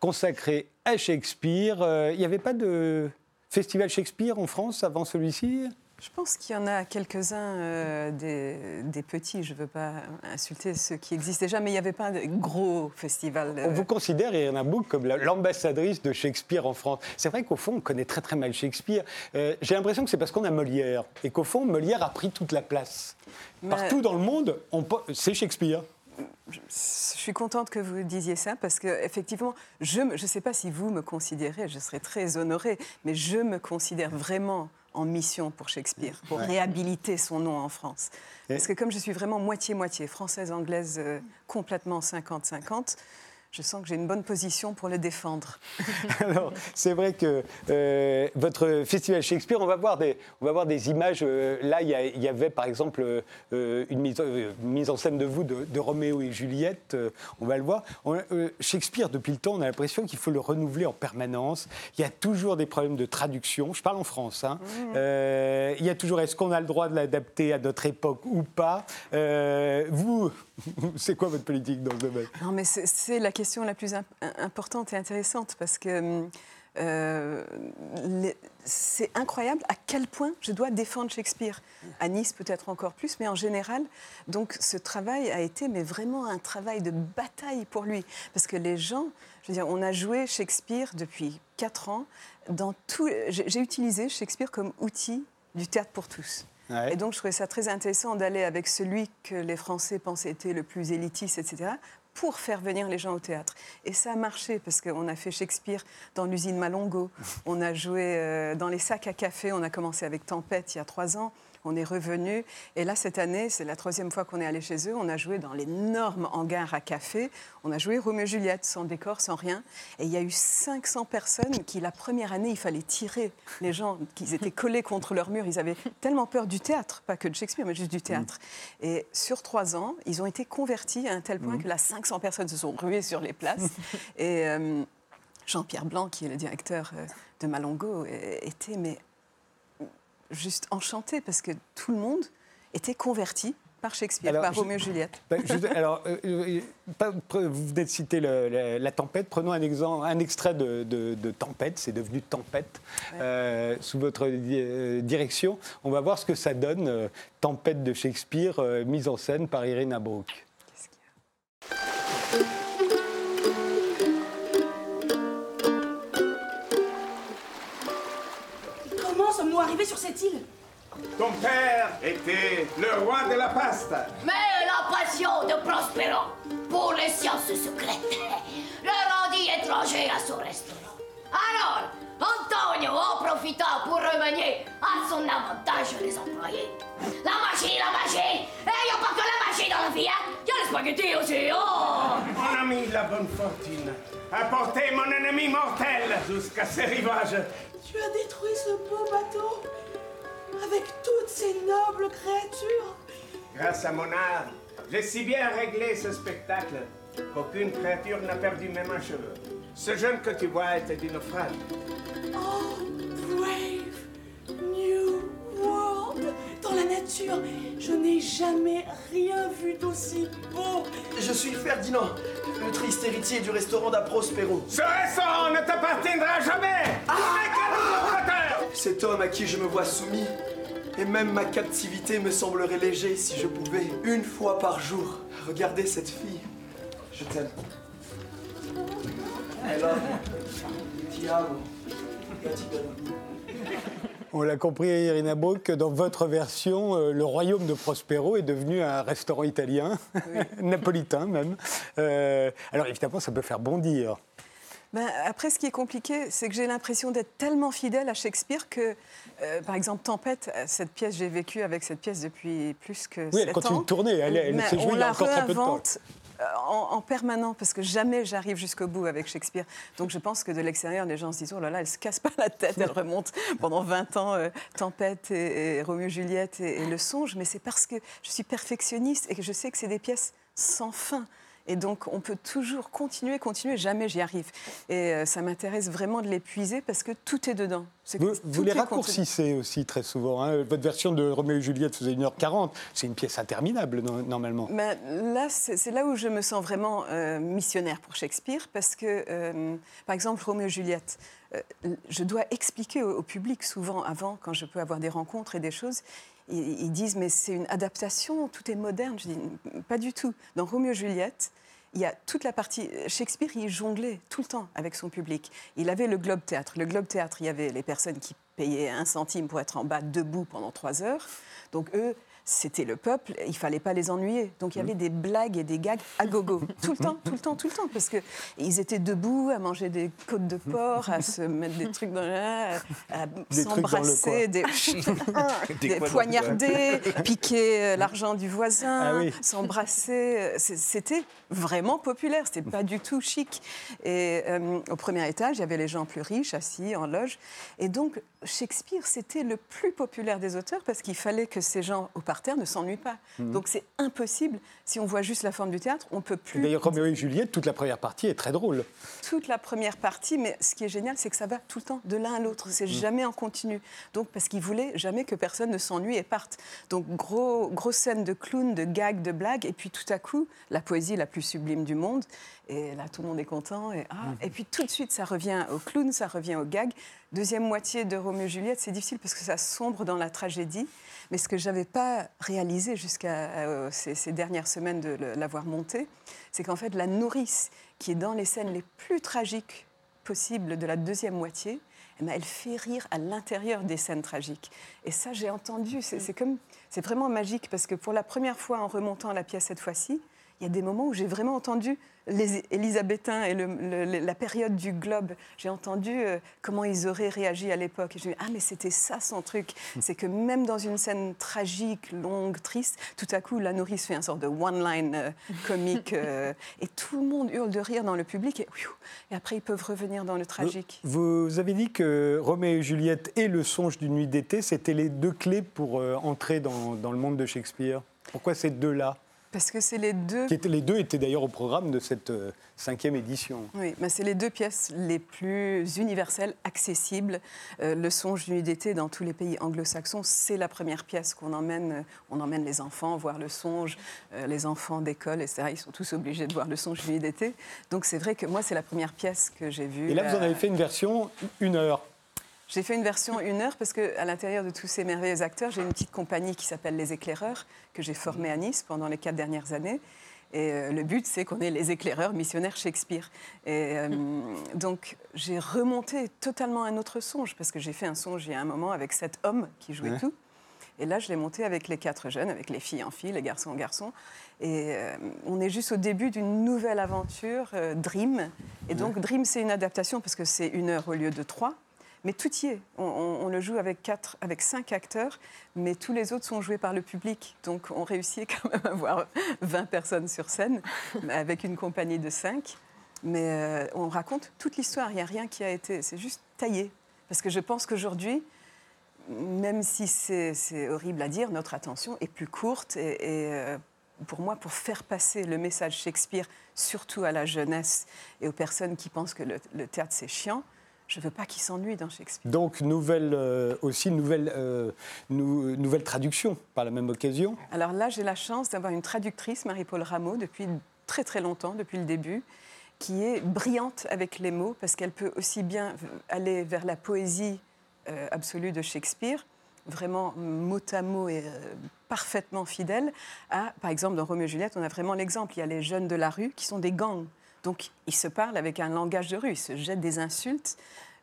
consacré à Shakespeare. Euh, il n'y avait pas de festival Shakespeare en France avant celui-ci? Je pense qu'il y en a quelques-uns euh, des, petits, je ne veux pas insulter ceux qui existent déjà, mais il n'y avait pas de gros festival. On vous considère, Irina Bouk, comme l'ambassadrice de Shakespeare en France. C'est vrai qu'au fond, on connaît très très mal Shakespeare. Euh, j'ai l'impression que c'est parce qu'on a Molière, et qu'au fond, Molière a pris toute la place. Partout dans le monde, c'est Shakespeare je suis contente que vous disiez ça parce que effectivement, je ne sais pas si vous me considérez, je serais très honorée, mais je me considère vraiment en mission pour Shakespeare, pour réhabiliter son nom en France. Parce que comme je suis vraiment moitié-moitié, française, anglaise, euh, complètement 50-50, je sens que j'ai une bonne position pour le défendre. <laughs> Alors, c'est vrai que euh, votre festival Shakespeare, on va voir des, on va voir des images. Euh, là, il y, avait par exemple euh, une, mise, en scène de vous de, Roméo et Juliette. on va le voir. Shakespeare, depuis le temps, on a l'impression qu'il faut le renouveler en permanence. Il y a toujours des problèmes de traduction. Je parle en France. Hein. Mmh. il y a toujours, est-ce qu'on a le droit de l'adapter à notre époque ou pas? Vous, <laughs> c'est quoi votre politique dans ce domaine? Non, mais c'est la question la plus importante et intéressante parce que euh, c'est incroyable à quel point je dois défendre Shakespeare. À Nice, peut-être encore plus, mais en général. Donc, ce travail a été mais vraiment un travail de bataille pour lui. Parce que les gens, je veux dire, on a joué Shakespeare depuis quatre ans. Dans tout, j'ai utilisé Shakespeare comme outil du théâtre pour tous. Et donc, je trouvais ça très intéressant d'aller avec celui que les Français pensaient être le plus élitiste, etc., pour faire venir les gens au théâtre. Et ça a marché parce qu'on a fait Shakespeare dans l'usine Malongo, <laughs> on a joué euh, dans les sacs à café, on a commencé avec Tempête il y a trois ans, on est revenu. Et là, cette année, c'est la troisième fois qu'on est allé chez eux. On a joué dans l'énorme hangar à café. On a joué Roméo et Juliette, sans décor, sans rien. Et il y a eu 500 personnes qui, la première année, il fallait tirer les gens, qui <laughs> étaient collés contre leur mur. Ils avaient tellement peur du théâtre, pas que de Shakespeare, mais juste du théâtre. Et sur trois ans, ils ont été convertis à un tel point mmh. que là, 500 personnes se sont ruées sur les places. <laughs> Et euh, Jean-Pierre Blanc, qui est le directeur euh, de Malongo, était mais juste enchanté parce que tout le monde était converti par Shakespeare, par Roméo et Juliette. <laughs> Ben, alors, euh, euh, vous venez de citer la, tempête. Prenons un, exemple, un extrait de, Tempête. C'est devenu Tempête euh, sous votre direction. On va voir ce que ça donne. Tempête de Shakespeare, mise en scène par Irina Sur cette île Ton père était le roi de la pasta. Mais la passion de Prospero pour les sciences secrètes <laughs> le rendit étranger à son restaurant. Alors, Antonio en profita pour remanier à son avantage les employés. Bonne fortune a porté mon ennemi mortel jusqu'à ses rivages. Tu as détruit ce beau bateau avec toutes ces nobles créatures. Grâce à mon art J'ai si bien réglé ce spectacle qu'aucune créature n'a perdu même un cheveu. Ce jeune que tu vois était du naufrage. Oh, brave new world. Dans la nature, je n'ai jamais rien vu d'aussi beau. Je suis Ferdinand, le triste héritier du restaurant da Prospero. Ce restaurant ne t'appartiendra jamais propriétaire Cet homme à qui je me vois soumis, et même ma captivité me semblerait léger si je pouvais, une fois par jour, regarder cette fille. Je t'aime. I love you. Ti amo. On l'a compris, Irina Brooke, que dans votre version, euh, le royaume de Prospero est devenu un restaurant italien, <laughs> napolitain même. Euh, alors évidemment, ça peut faire bondir. Ben, après, ce qui est compliqué, c'est que j'ai l'impression d'être tellement fidèle à Shakespeare que, euh, par exemple, Tempête, cette pièce, j'ai vécu avec cette pièce depuis plus que Oui, sept elle continue ans. de tourner, elle, s'est jouée on il y a encore très peu de temps. Euh, en, en permanent parce que jamais j'arrive jusqu'au bout avec Shakespeare. Donc je pense que de l'extérieur, les gens se disent oh là là, elle se casse pas la tête, elle remonte pendant 20 ans euh, Tempête et, et Juliette et, et Le Songe, mais c'est parce que je suis perfectionniste et que je sais que c'est des pièces sans fin. Et donc, on peut toujours continuer, continuer, jamais j'y arrive. Et euh, ça m'intéresse vraiment de l'épuiser parce que tout est dedans. Vous, les raccourcissez aussi très souvent. hein. Votre version de Roméo et Juliette faisait 1h40. C'est une pièce interminable no- normalement. Mais là, c'est là où je me sens vraiment euh, missionnaire pour Shakespeare, parce que, euh, par exemple, Roméo et Juliette, je dois expliquer au, au public souvent avant, quand je peux avoir des rencontres et des choses, ils, disent mais c'est une adaptation, tout est moderne. Je dis pas du tout. Dans Roméo et Juliette, il y a toute la partie. Shakespeare, il jonglait tout le temps avec son public. Il avait le Globe Théâtre. Le Globe Théâtre, il y avait les personnes qui payaient un centime pour être en bas debout pendant trois heures. Donc eux, c'était le peuple, il fallait pas les ennuyer. Donc il y avait des blagues et des gags à gogo, <laughs> tout le temps, tout le temps, tout le temps, parce que ils étaient debout à manger des côtes de porc, à se mettre des trucs dans la, à s'embrasser, <laughs> des, Des des poignarder, piquer euh, l'argent du voisin, Ah oui. s'embrasser. euh, C'était vraiment populaire, c'était pas du tout chic. Et euh, au premier étage, il y avait les gens plus riches assis en loge. Et donc, Shakespeare, c'était le plus populaire des auteurs parce qu'il fallait que ces gens au ne s'ennuient pas. Donc, c'est impossible. Si on voit juste la forme du théâtre, on peut plus. D'ailleurs, Roméo et Juliette, toute la première partie est très drôle. toute la première partie, mais ce qui est génial, c'est que ça va tout le temps de l'un à l'autre. C'est jamais en continu. Donc, parce qu'il voulait jamais que personne ne s'ennuie et parte. Donc, gros, grosse scène de clown, de gag, de blague, et puis tout à coup, la poésie la plus sublime du monde. Et là, tout le monde est content. Et, ah, et puis tout de suite, ça revient au clown, ça revient au gag. Deuxième moitié de Roméo et Juliette, c'est difficile parce que ça sombre dans la tragédie. Mais ce que j'avais pas réalisé jusqu'à euh, ces, ces dernières semaines de l'avoir monté, c'est qu'en fait, la nourrice qui est dans les scènes les plus tragiques possibles de la deuxième moitié, eh ben, elle fait rire à l'intérieur des scènes tragiques. Et ça, j'ai entendu. C'est c'est comme, c'est vraiment magique parce que pour la première fois en remontant la pièce cette fois-ci, il y a des moments où j'ai vraiment entendu les Élisabétains et le- le- la période du globe. J'ai entendu euh, comment ils auraient réagi à l'époque. Et je me dis, ah, mais c'était ça son truc. C'est que même dans une scène tragique, longue, triste, tout à coup, la nourrice fait un sort de one-line euh, <laughs> comique. euh, et tout le monde hurle de rire dans le public. Et, et après, ils peuvent revenir dans le tragique. Vous, avez dit que Roméo et Juliette et Le Songe d'une nuit d'été, c'était les deux clés pour entrer dans, dans le monde de Shakespeare. Pourquoi ces deux-là? Parce que c'est les deux Qui étaient- Les deux étaient d'ailleurs au programme de cette euh, cinquième édition. Oui, mais c'est les deux pièces les plus universelles, accessibles. Euh, le songe d'une nuit d'été dans tous les pays anglo-saxons, c'est la première pièce qu'on emmène. euh, On emmène les enfants voir le songe, euh, les enfants d'école, etc. Ils sont tous obligés de voir le songe d'une nuit d'été. Donc c'est vrai que moi, c'est la première pièce que j'ai vue. Et là, vous en avez fait une version une heure. J'ai fait une version une heure parce qu'à l'intérieur de tous ces merveilleux acteurs, j'ai une petite compagnie qui s'appelle Les Éclaireurs, que j'ai formée à Nice pendant les quatre dernières années. Et euh, le but, c'est qu'on ait les éclaireurs missionnaires Shakespeare. Et euh, <laughs> donc, j'ai remonté totalement un autre songe, parce que j'ai fait un songe il y a un moment avec sept hommes qui jouaient Ouais. tout. Et là, je l'ai monté avec les quatre jeunes, avec les filles en filles, les garçons en garçons. Et euh, on est juste au début d'une nouvelle aventure, Dream. Et donc, Dream, c'est une adaptation parce que c'est une heure au lieu de trois. Mais tout y est. On, on- on le joue avec, quatre, avec cinq acteurs, mais tous les autres sont joués par le public. Donc, on réussit <laughs> quand même à avoir 20 personnes sur scène, <laughs> avec une compagnie de cinq. Mais euh, on raconte toute l'histoire. Il n'y a rien qui a été. C'est juste taillé. Parce que je pense qu'aujourd'hui, même si c'est horrible à dire, notre attention est plus courte et, et, euh, pour moi, pour faire passer le message Shakespeare, surtout à la jeunesse et aux personnes qui pensent que le, théâtre c'est chiant, je ne veux pas qu'ils s'ennuient dans Shakespeare. Donc, nouvelle, euh, aussi nouvelle, euh, nouvelle traduction par la même occasion Alors là, j'ai la chance d'avoir une traductrice, Marie-Paul Rameau, depuis très très longtemps, depuis le début, qui est brillante avec les mots, parce qu'elle peut aussi bien aller vers la poésie euh, absolue de Shakespeare, vraiment mot à mot et euh, parfaitement fidèle, à, par exemple, dans Roméo et Juliette, on a vraiment l'exemple. Il y a les jeunes de la rue qui sont des gangs. Donc, ils se parlent avec un langage de rue, ils se jettent des insultes,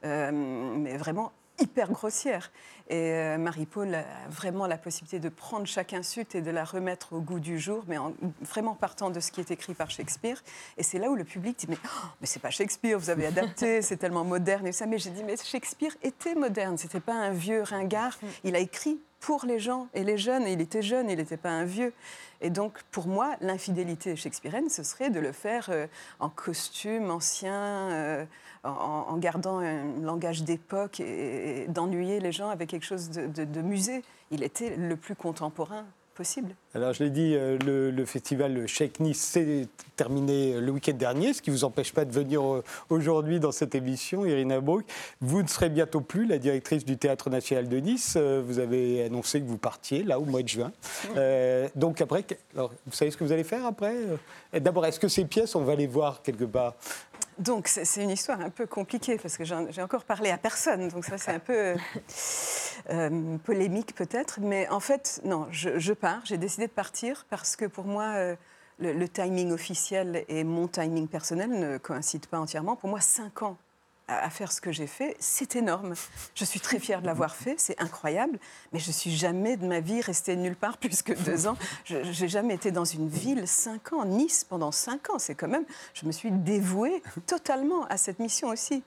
euh, mais vraiment hyper grossière. Et euh, Marie-Paul a vraiment la possibilité de prendre chaque insulte et de la remettre au goût du jour, mais en vraiment partant de ce qui est écrit par Shakespeare. Et c'est là où le public dit Mais, oh, mais c'est pas Shakespeare, vous avez adapté, <laughs> c'est tellement moderne. Et ça, mais j'ai dit Mais Shakespeare était moderne, c'était pas un vieux ringard. Il a écrit pour les gens et les jeunes, il était jeune, il n'était pas un vieux. Et donc, pour moi, l'infidélité shakespearienne, ce serait de le faire euh, en costume ancien, euh, en, gardant un langage d'époque et, d'ennuyer les gens avec quelque chose de musée. Il était le plus contemporain possible. Alors, je l'ai dit, euh, le, festival Shake Nice s'est terminé le week-end dernier, ce qui ne vous empêche pas de venir euh, aujourd'hui dans cette émission, Irina Brook. Vous ne serez bientôt plus la directrice du Théâtre National de Nice. Euh, vous avez annoncé que vous partiez, là, au mois de juin. donc, après, alors, vous savez ce que vous allez faire après D'abord, est-ce que ces pièces, on va les voir quelque part donc, c'est une histoire un peu compliquée parce que j'ai encore parlé à personne. Donc, ça, c'est un peu euh, polémique peut-être. Mais en fait, non, je, pars. J'ai décidé de partir parce que pour moi, euh, le, timing officiel et mon timing personnel ne coïncident pas entièrement. Pour moi, cinq ans à faire ce que j'ai fait, c'est énorme. Je suis très fière de l'avoir fait, c'est incroyable, mais je suis jamais de ma vie restée nulle part plus que deux ans. Je n'ai jamais été dans une ville cinq ans, Nice pendant cinq ans. C'est quand même, je me suis dévouée totalement à cette mission aussi.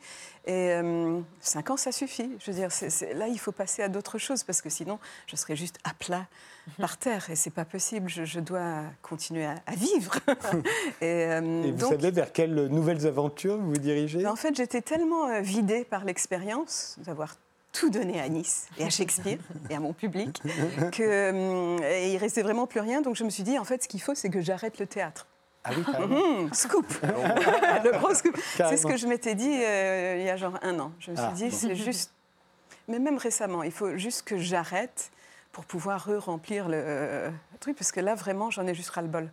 Et euh, cinq ans, ça suffit. Je veux dire, là, il faut passer à d'autres choses parce que sinon, je serais juste à plat par terre et c'est pas possible. Je, dois continuer à, vivre. <laughs> et, euh, vous savez vers quelles nouvelles aventures vous vous dirigez? En fait, j'étais tellement euh, vidée par l'expérience d'avoir tout donné à Nice et à Shakespeare <laughs> et à mon public <laughs> que il restait vraiment plus rien. Donc je me suis dit en fait, ce qu'il faut, c'est que j'arrête le théâtre. Ah oui, mmh, scoop Le gros scoop. C'est ce que je m'étais dit euh, il y a genre un an. Je me suis ah, dit, c'est juste. Mais même récemment, il faut juste que j'arrête pour pouvoir re-remplir le, euh, truc, parce que là, vraiment, j'en ai juste ras-le-bol.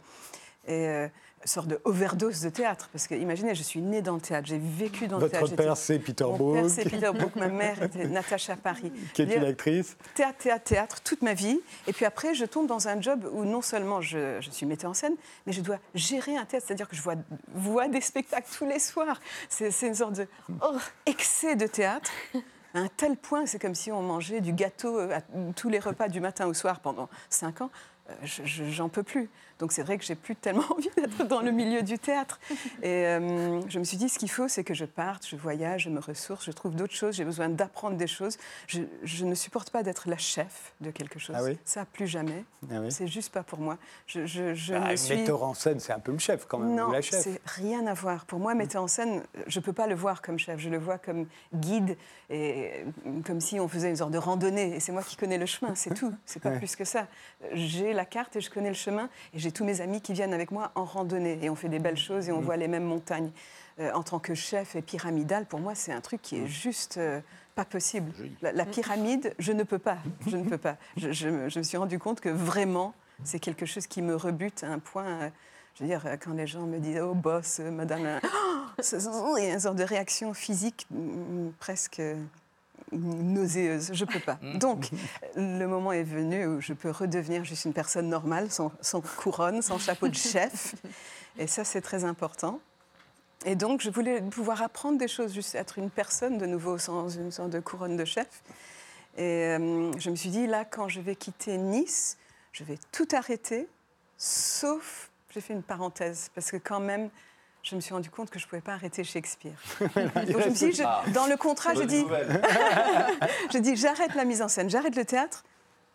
Et euh, sorte de overdose de théâtre. Parce que imaginez, je suis née dans le théâtre, j'ai vécu dans le théâtre. Votre père, c'est Peter Brook. Mon père, c'est Peter Brook, ma mère était Natacha Paris. Qui est une actrice. Théâtre, théâtre, théâtre, toute ma vie. Et puis après, je tombe dans un job où non seulement je, suis metteur en scène, mais je dois gérer un théâtre. C'est-à-dire que je vois, vois des spectacles tous les soirs. C'est une sorte de oh, excès de théâtre. À un tel point, c'est comme si on mangeait du gâteau à tous les repas du matin au soir pendant cinq ans. Euh, j'en peux plus. Donc c'est vrai que j'ai plus tellement <laughs> envie d'être dans le milieu du théâtre. Et euh, je me suis dit, ce qu'il faut, c'est que je parte, je voyage, je me ressource, je trouve d'autres choses, j'ai besoin d'apprendre des choses. Je, ne supporte pas d'être la chef de quelque chose. Ah oui? Ça, plus jamais. Ah c'est juste pas pour moi. Je, je, bah, Metteur en scène, c'est un peu le chef quand même, non, la chef. c'est rien à voir. Pour moi, metteur en scène, je peux pas le voir comme chef. Je le vois comme guide et comme si on faisait une sorte de randonnée. Et c'est moi qui connais le chemin, c'est <laughs> tout. C'est pas plus que ça. J'ai la carte et je connais le chemin et j'ai tous mes amis qui viennent avec moi en randonnée et on fait des belles choses et on mm. voit les mêmes montagnes. Euh, en tant que chef et pyramidal, pour moi, c'est un truc qui est mm. juste euh, pas possible. La, pyramide, je ne peux pas. <laughs> Je ne peux pas. Je, me suis rendu compte que vraiment, c'est quelque chose qui me rebute à un point. Euh, je veux dire, quand les gens me disent Oh, boss, madame, oh, il y a une sorte de réaction physique mm, presque nauséeuse, je peux pas. Mm. Donc, <laughs> le moment est venu où je peux redevenir juste une personne normale, sans, couronne, sans chapeau de chef. Et ça, c'est très important. Et donc, je voulais pouvoir apprendre des choses, juste être une personne de nouveau, sans une sorte de couronne de chef. Et euh, je me suis dit, là, quand je vais quitter Nice, je vais tout arrêter, sauf, j'ai fait une parenthèse, parce que quand même, je me suis rendu compte que je ne pouvais pas arrêter Shakespeare. <laughs> dans le contrat, je dis, <laughs> je dis, j'arrête la mise en scène, j'arrête le théâtre,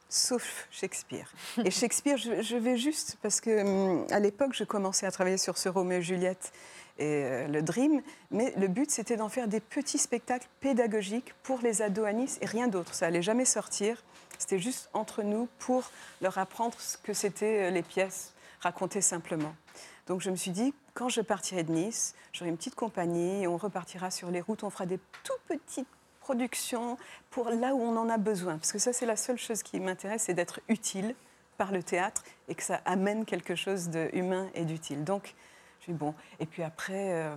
sauf Shakespeare. Et Shakespeare, je, vais juste parce que hum, à l'époque, je commençais à travailler sur ce Roméo et Juliette et euh, le Dream, mais le but c'était d'en faire des petits spectacles pédagogiques pour les ados à Nice et rien d'autre. Ça allait jamais sortir. C'était juste entre nous pour leur apprendre ce que c'était euh, les pièces raconter simplement. Donc je me suis dit, quand je partirai de Nice, j'aurai une petite compagnie, on repartira sur les routes, on fera des tout petites productions pour là où on en a besoin. Parce que ça, c'est la seule chose qui m'intéresse, c'est d'être utile par le théâtre et que ça amène quelque chose d'humain et d'utile. Donc, je dis bon. Et puis après, euh,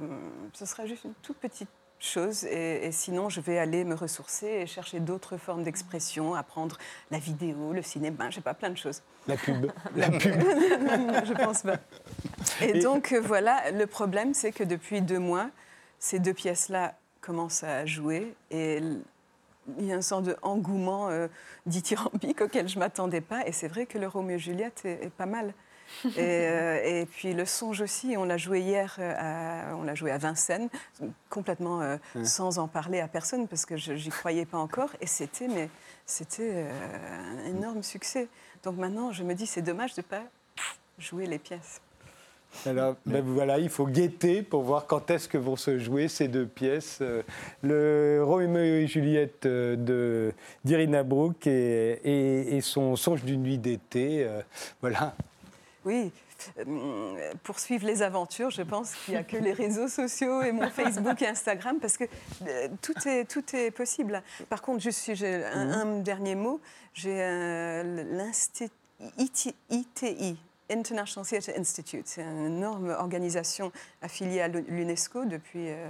ce sera juste une toute petite chose. Et, et, sinon, je vais aller me ressourcer et chercher d'autres formes d'expression, apprendre la vidéo, le cinéma, je sais pas, plein de choses. La pub. <laughs> La pub. je pense pas. Et, donc, euh, voilà, le problème, c'est que depuis deux mois, ces deux pièces-là commencent à jouer. Et il y a un sort de engouement euh, dithyrambique auquel je ne m'attendais pas. Et c'est vrai que le Roméo et Juliette est, est pas mal. Et, euh, et, puis le songe aussi, on l'a joué hier, euh, à, on l'a joué à Vincennes, complètement euh, ouais. sans en parler à personne parce que je n'y croyais pas encore. Et c'était, mais c'était un énorme succès. Donc maintenant, je me dis, c'est dommage de ne pas jouer les pièces. Alors, ben voilà, il faut guetter pour voir quand est-ce que vont se jouer ces deux pièces. Euh, le Roméo et Juliette de d'Irina Brook et, et, et, son Songe d'une nuit d'été. Euh, voilà. Oui, euh, pour suivre les aventures, je pense qu'il n'y a que les réseaux sociaux et mon Facebook et Instagram parce que euh, tout, est, tout est possible. Par contre, juste si j'ai un, un, dernier mot, j'ai euh, l'Institut ITI, International Theatre Institute. C'est une énorme organisation affiliée à l'UNESCO depuis euh,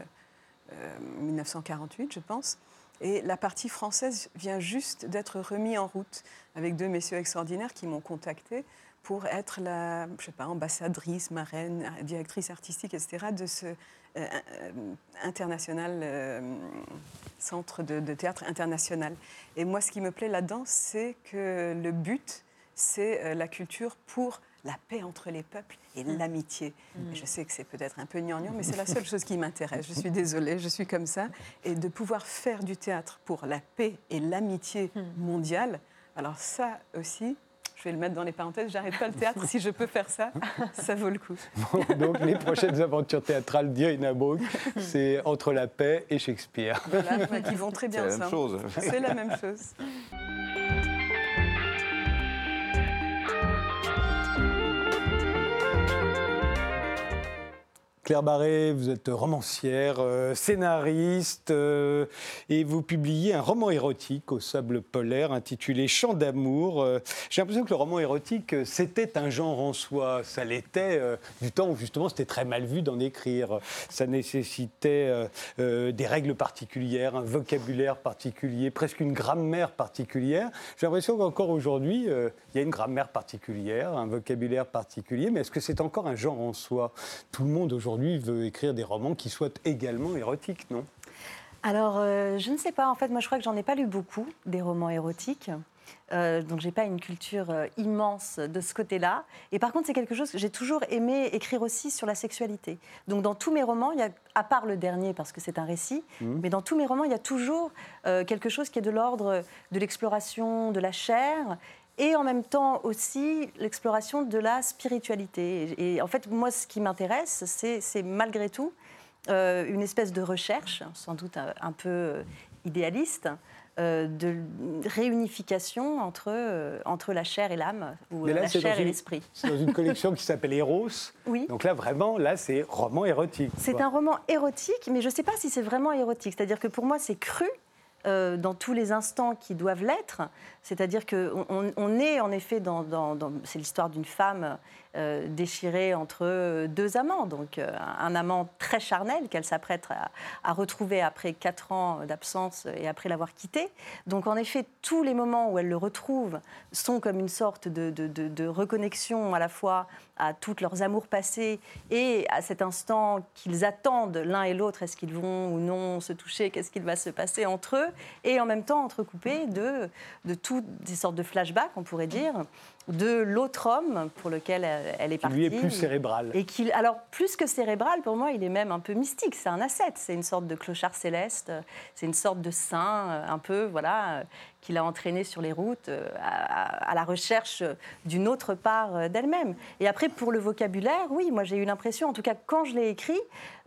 euh, 1948, je pense. Et la partie française vient juste d'être remise en route avec deux messieurs extraordinaires qui m'ont contacté pour être la, je sais pas, ambassadrice, marraine, directrice artistique, etc., de ce euh, international euh, centre de, théâtre international. Et moi, ce qui me plaît là-dedans, c'est que le but, c'est euh, la culture pour la paix entre les peuples et mmh. l'amitié. Mmh. Je sais que c'est peut-être un peu gnangnan, mais c'est la seule chose qui m'intéresse. Je suis désolée, je suis comme ça. Et de pouvoir faire du théâtre pour la paix et l'amitié mmh. mondiale, alors ça aussi, je vais le mettre dans les parenthèses, j'arrête pas le théâtre, si je peux faire ça, ça vaut le coup. Bon, donc les prochaines aventures théâtrales d'Irina Brook, c'est Entre la paix et Shakespeare. Voilà, qui vont très bien ensemble. C'est la même chose. Claire Barré, vous êtes romancière, euh, scénariste, euh, et vous publiez un roman érotique au sable polaire intitulé Chant d'amour. Euh, J'ai l'impression que le roman érotique, c'était un genre en soi. Ça l'était du temps où justement c'était très mal vu d'en écrire. Ça nécessitait des règles particulières, un vocabulaire particulier, presque une grammaire particulière. J'ai l'impression qu'encore aujourd'hui, il y a une grammaire particulière, un vocabulaire particulier, mais est-ce que c'est encore un genre en soi? Tout le monde aujourd'hui aujourd'hui veut écrire des romans qui soient également érotiques, non? Alors, euh, je ne sais pas. En fait, moi, je crois que j'en ai pas lu beaucoup, des romans érotiques. Euh, donc, j'ai pas une culture euh, immense de ce côté-là. Et par contre, c'est quelque chose que j'ai toujours aimé écrire aussi sur la sexualité. Donc, dans tous mes romans, il y a, à part le dernier, parce que c'est un récit, mmh. mais dans tous mes romans, il y a toujours euh, quelque chose qui est de l'ordre de l'exploration de la chair et en même temps aussi l'exploration de la spiritualité. Et, et, en fait, moi, ce qui m'intéresse, c'est malgré tout euh, une espèce de recherche, sans doute un, un peu idéaliste, euh, de réunification entre, euh, entre la chair et l'âme, ou là, la chair et l'esprit. C'est dans une collection qui s'appelle Eros. <laughs> Oui. Donc là, vraiment, là, c'est roman érotique. C'est un roman érotique, mais je ne sais pas si c'est vraiment érotique. C'est-à-dire que pour moi, c'est cru. Euh, dans tous les instants qui doivent l'être. C'est-à-dire qu'on on, on est en effet dans. c'est l'histoire d'une femme euh, déchirée entre deux amants. Donc euh, un amant très charnel qu'elle s'apprête à, retrouver après quatre ans d'absence et après l'avoir quitté. Donc en effet, tous les moments où elle le retrouve sont comme une sorte de, de, reconnexion à la fois à toutes leurs amours passés et à cet instant qu'ils attendent l'un et l'autre, est-ce qu'ils vont ou non se toucher, qu'est-ce qu'il va se passer entre eux, et en même temps entrecoupé de, de des sortes de flashbacks, on pourrait dire, de l'autre homme pour lequel elle est partie. Lui est plus cérébral. Et alors plus que cérébral, pour moi, il est même un peu mystique. C'est un ascète, c'est une sorte de clochard céleste, c'est une sorte de saint, un peu, voilà, qu'il a entraîné sur les routes à, à la recherche d'une autre part d'elle-même. Et après, pour le vocabulaire, oui, moi j'ai eu l'impression, en tout cas quand je l'ai écrit,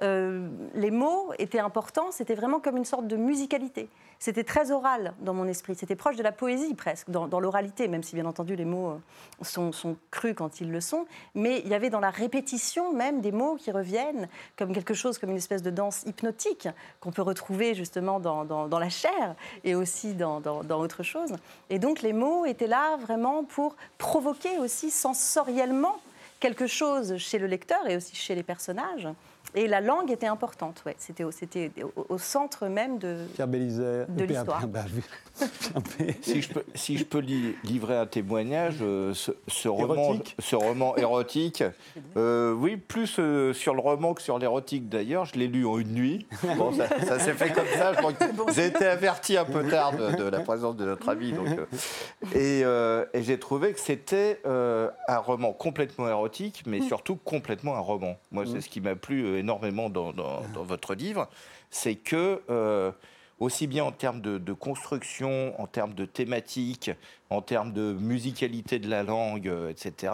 euh, les mots étaient importants, c'était vraiment comme une sorte de musicalité. C'était très oral dans mon esprit. C'était proche de la poésie presque, dans, l'oralité, même si bien entendu les mots euh, sont, crus quand ils le sont. Mais il y avait dans la répétition même des mots qui reviennent comme quelque chose, comme une espèce de danse hypnotique qu'on peut retrouver justement dans, la chair et aussi dans, autre chose. Et donc les mots étaient là vraiment pour provoquer aussi sensoriellement quelque chose chez le lecteur et aussi chez les personnages. Et la langue était importante, ouais. C'était au, au, centre même de, de l'histoire. <laughs> si, je peux, si je peux livrer un témoignage, euh, ce, roman, ce roman érotique, <laughs> euh, oui, plus euh, sur le roman que sur l'érotique d'ailleurs, je l'ai lu en une nuit. Bon, ça, s'est fait comme ça. <laughs> J'ai été averti un peu tard de, la présence de notre ami. Donc, et, et j'ai trouvé que c'était un roman complètement érotique, mais surtout complètement un roman. Moi, c'est ce qui m'a plu énormément dans, votre livre, c'est que, euh, aussi bien en termes de, construction, en termes de thématique, en termes de musicalité de la langue, euh, etc.,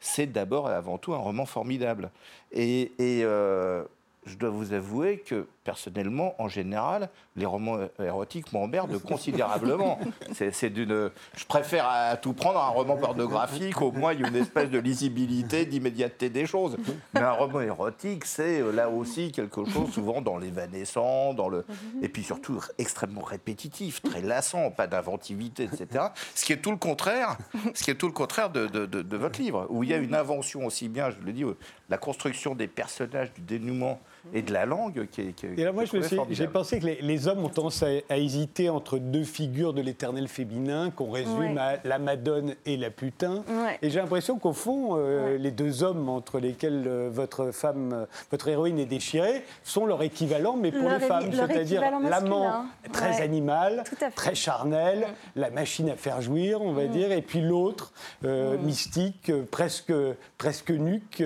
c'est d'abord et avant tout un roman formidable. Et, euh, je dois vous avouer que personnellement, en général, les romans érotiques m'emmerdent <laughs> considérablement. C'est d'une. Je préfère à tout prendre un roman pornographique. Au moins, il y a une espèce de lisibilité, d'immédiateté des choses. Mais un roman érotique, c'est euh, là aussi quelque chose souvent dans l'évanescent, dans le et puis surtout extrêmement répétitif, très lassant, pas d'inventivité, etc. Ce qui est tout le contraire. Ce qui est tout le contraire de, de votre livre, où il y a une invention aussi bien, je le dis, euh, la construction des personnages, du dénouement et de la langue qui est. et là, moi, j'ai pensé que les, hommes ont tendance à, hésiter entre deux figures de l'éternel féminin qu'on résume à la Madone et la putain. Et j'ai l'impression qu'au fond, euh, les deux hommes entre lesquels euh, votre femme, euh, votre héroïne est déchirée, sont leur équivalent, mais pour les femmes, c'est-à-dire l'amant très animal, très charnel, la machine à faire jouir, on va mm. dire, et puis l'autre mm. mystique, presque presque nuque,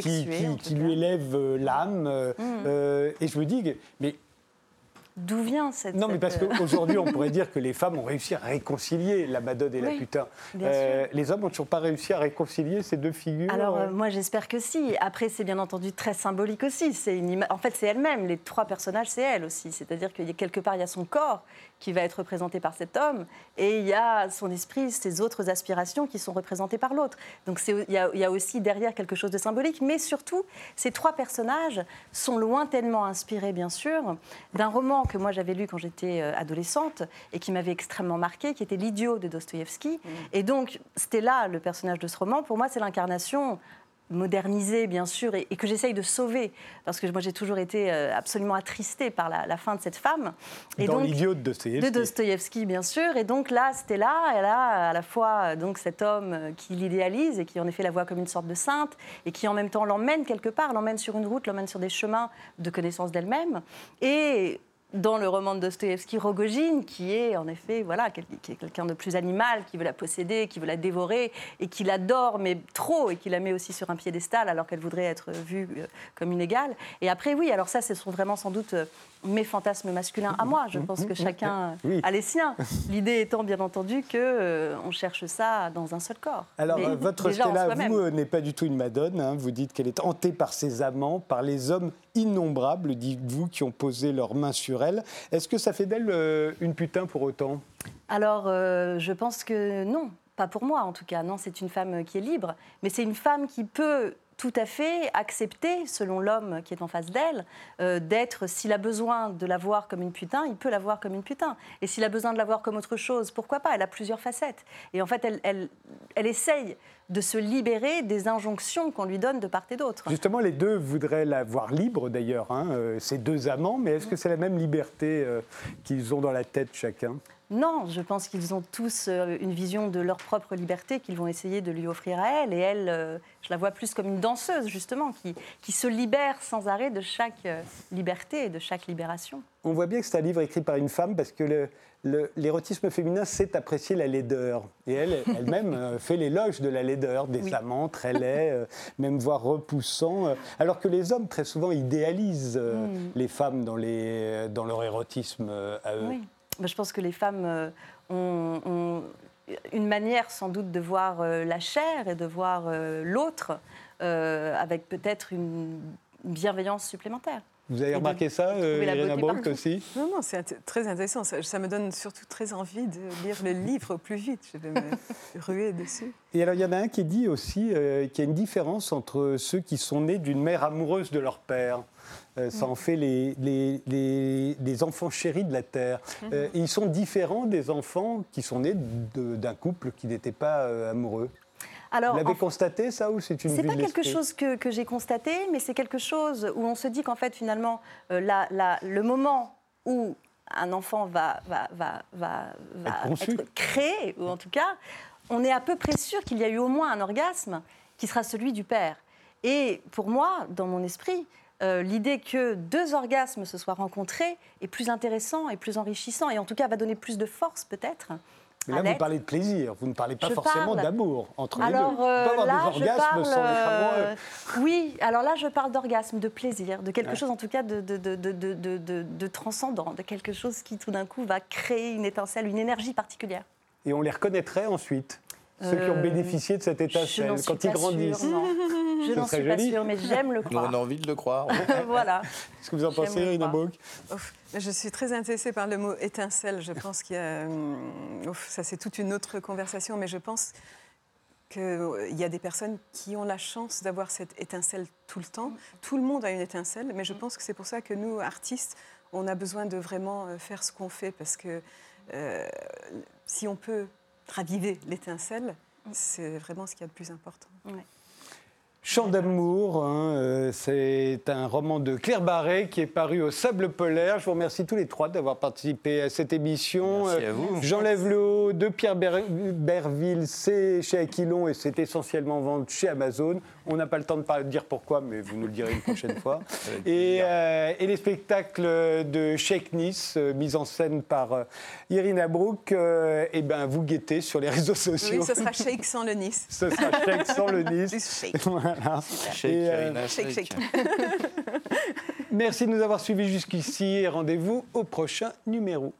qui, qui lui élève l'âme euh, mm. euh, et je me dis, mais D'où vient cette. Non, mais parce euh, qu'aujourd'hui, on <laughs> pourrait dire que les femmes ont réussi à réconcilier la Madone et la putain. les hommes n'ont toujours pas réussi à réconcilier ces deux figures Alors, moi, j'espère que si. Après, c'est bien entendu très symbolique aussi. C'est une En fait, c'est elle-même. Les trois personnages, c'est elle aussi. C'est-à-dire qu'il y a quelque part, il y a son corps qui va être représenté par cet homme, et il y a son esprit, ses autres aspirations qui sont représentées par l'autre. Donc il y, a, il y, a, aussi derrière quelque chose de symbolique, mais surtout, ces trois personnages sont lointainement inspirés, bien sûr, d'un roman que moi j'avais lu quand j'étais euh, adolescente et qui m'avait extrêmement marqué, qui était L'idiot de Dostoïevski. Mmh. Et donc, c'était là le personnage de ce roman. Pour moi, c'est l'incarnation modernisé, bien sûr, et, que j'essaye de sauver, parce que moi j'ai toujours été euh, absolument attristée par la, fin de cette femme. Et Dans l'idiot de Dostoïevski. De Dostoïevski, bien sûr. Et donc là, c'était là, elle a à la fois donc cet homme euh, qui l'idéalise et qui en effet la voit comme une sorte de sainte, et qui en même temps l'emmène quelque part, l'emmène sur une route, l'emmène sur des chemins de connaissance d'elle-même. Et dans le roman de Dostoevsky, Rogojine, qui est en effet voilà, quelqu'un de plus animal, qui veut la posséder, qui veut la dévorer, et qui l'adore, mais trop, et qui la met aussi sur un piédestal alors qu'elle voudrait être vue euh, comme une égale. Et après, oui, alors ça, ce sont vraiment sans doute euh, mes fantasmes masculins à moi. Je pense que chacun a les siens. L'idée étant, bien entendu, qu'on euh, on cherche ça dans un seul corps. Alors, votre Stella, vous, n'est pas du tout une Madone. Hein. Vous dites qu'elle est hantée par ses amants, par les hommes innombrables, dites-vous, qui ont posé leurs mains sur elle. Est-ce que ça fait d'elle euh, une putain pour autant? Alors, euh, je pense que non. Pas pour moi, en tout cas. Non, c'est une femme qui est libre. Mais c'est une femme qui peut tout à fait accepter, selon l'homme qui est en face d'elle, euh, d'être, s'il a besoin de la voir comme une putain, il peut la voir comme une putain. Et s'il a besoin de la voir comme autre chose, pourquoi pas? Elle a plusieurs facettes. Et en fait, elle, elle, elle essaye de se libérer des injonctions qu'on lui donne de part et d'autre. Justement, les deux voudraient la voir libre d'ailleurs, hein, euh, ces deux amants, mais est-ce que c'est la même liberté euh, qu'ils ont dans la tête chacun? Non, je pense qu'ils ont tous euh, une vision de leur propre liberté qu'ils vont essayer de lui offrir à elle. Et elle, euh, je la vois plus comme une danseuse, justement, qui, qui se libère sans arrêt de chaque euh, liberté et de chaque libération. On voit bien que c'est un livre écrit par une femme parce que l'érotisme féminin sait apprécier la laideur. Et elle, elle-même <laughs> fait l'éloge de la laideur, des amants très <laughs> laids, même voire repoussants. alors que les hommes, très souvent, idéalisent mm. les femmes dans, les, dans leur érotisme à eux. Je pense que les femmes euh, ont, une manière sans doute de voir euh, la chair et de voir euh, l'autre avec peut-être une bienveillance supplémentaire. Vous avez remarqué ça, euh, Irina Brock aussi? Non, non, c'est très intéressant. Ça, me donne surtout très envie de lire le livre au plus vite. Je vais me <laughs> ruer dessus. Et alors, il y en a un qui dit aussi euh, qu'il y a une différence entre ceux qui sont nés d'une mère amoureuse de leur père. Euh, ça en fait les, les, enfants chéris de la Terre. Mhm. Euh, ils sont différents des enfants qui sont nés d'un couple qui n'était pas amoureux. Alors, Vous l'avez constaté, ça, ou c'est une C'est pas quelque chose que, que j'ai constaté, mais c'est quelque chose où on se dit qu'en fait, finalement, euh, le moment où un enfant va, va, va, va, être, créé, ou en tout cas, on est à peu près sûr qu'il y a eu au moins un orgasme qui sera celui du père. Et pour moi, dans mon esprit, euh, l'idée que deux orgasmes se soient rencontrés est plus intéressant et plus enrichissant, et en tout cas va donner plus de force peut-être mais là, vous parlez de plaisir, vous ne parlez pas forcément d'amour entre alors, les deux. Euh, là, je parle, euh, Oui, alors là, je parle d'orgasme, de plaisir, de quelque chose en tout cas de, de, de, de, transcendant, de quelque chose qui tout d'un coup va créer une étincelle, une énergie particulière. Et on les reconnaîtrait ensuite ceux qui ont euh, bénéficié de cette étincelle quand ils grandissent. <laughs> je n'en suis pas sûre, mais j'aime le croire. on a envie de le croire. <laughs> voilà. Qu'est-ce que vous en pensez, Irina Bouk Je suis très intéressée par le mot étincelle. Je pense qu'il y a. Hum, ça, c'est toute une autre conversation, mais je pense qu'il y a des personnes qui ont la chance d'avoir cette étincelle tout le temps. Tout le monde a une étincelle, mais je pense que c'est pour ça que nous, artistes, on a besoin de vraiment euh, faire ce qu'on fait, parce que euh, si on peut raviver l'étincelle, c'est vraiment ce qui est le plus important. Chant d'amour, hein, euh, c'est un roman de Claire Barré qui est paru au Sable Polaire. Je vous remercie tous les trois d'avoir participé à cette émission. Merci à vous. J'enlève le haut de Pierre Berville, c'est chez Aquilon et c'est essentiellement vendu chez Amazon. On n'a pas le temps de dire pourquoi, mais vous nous le direz une prochaine fois. <laughs> Euh, et, les spectacles de Shake Nice, euh, mis en scène par Irina Brook, et eh ben, vous guettez sur les réseaux sociaux. Oui, ce sera <laughs> Shake sans le Nice. ce sera Shake sans le <laughs> Nice. Shake. Euh, <laughs> Merci de nous avoir suivis jusqu'ici et rendez-vous au prochain numéro.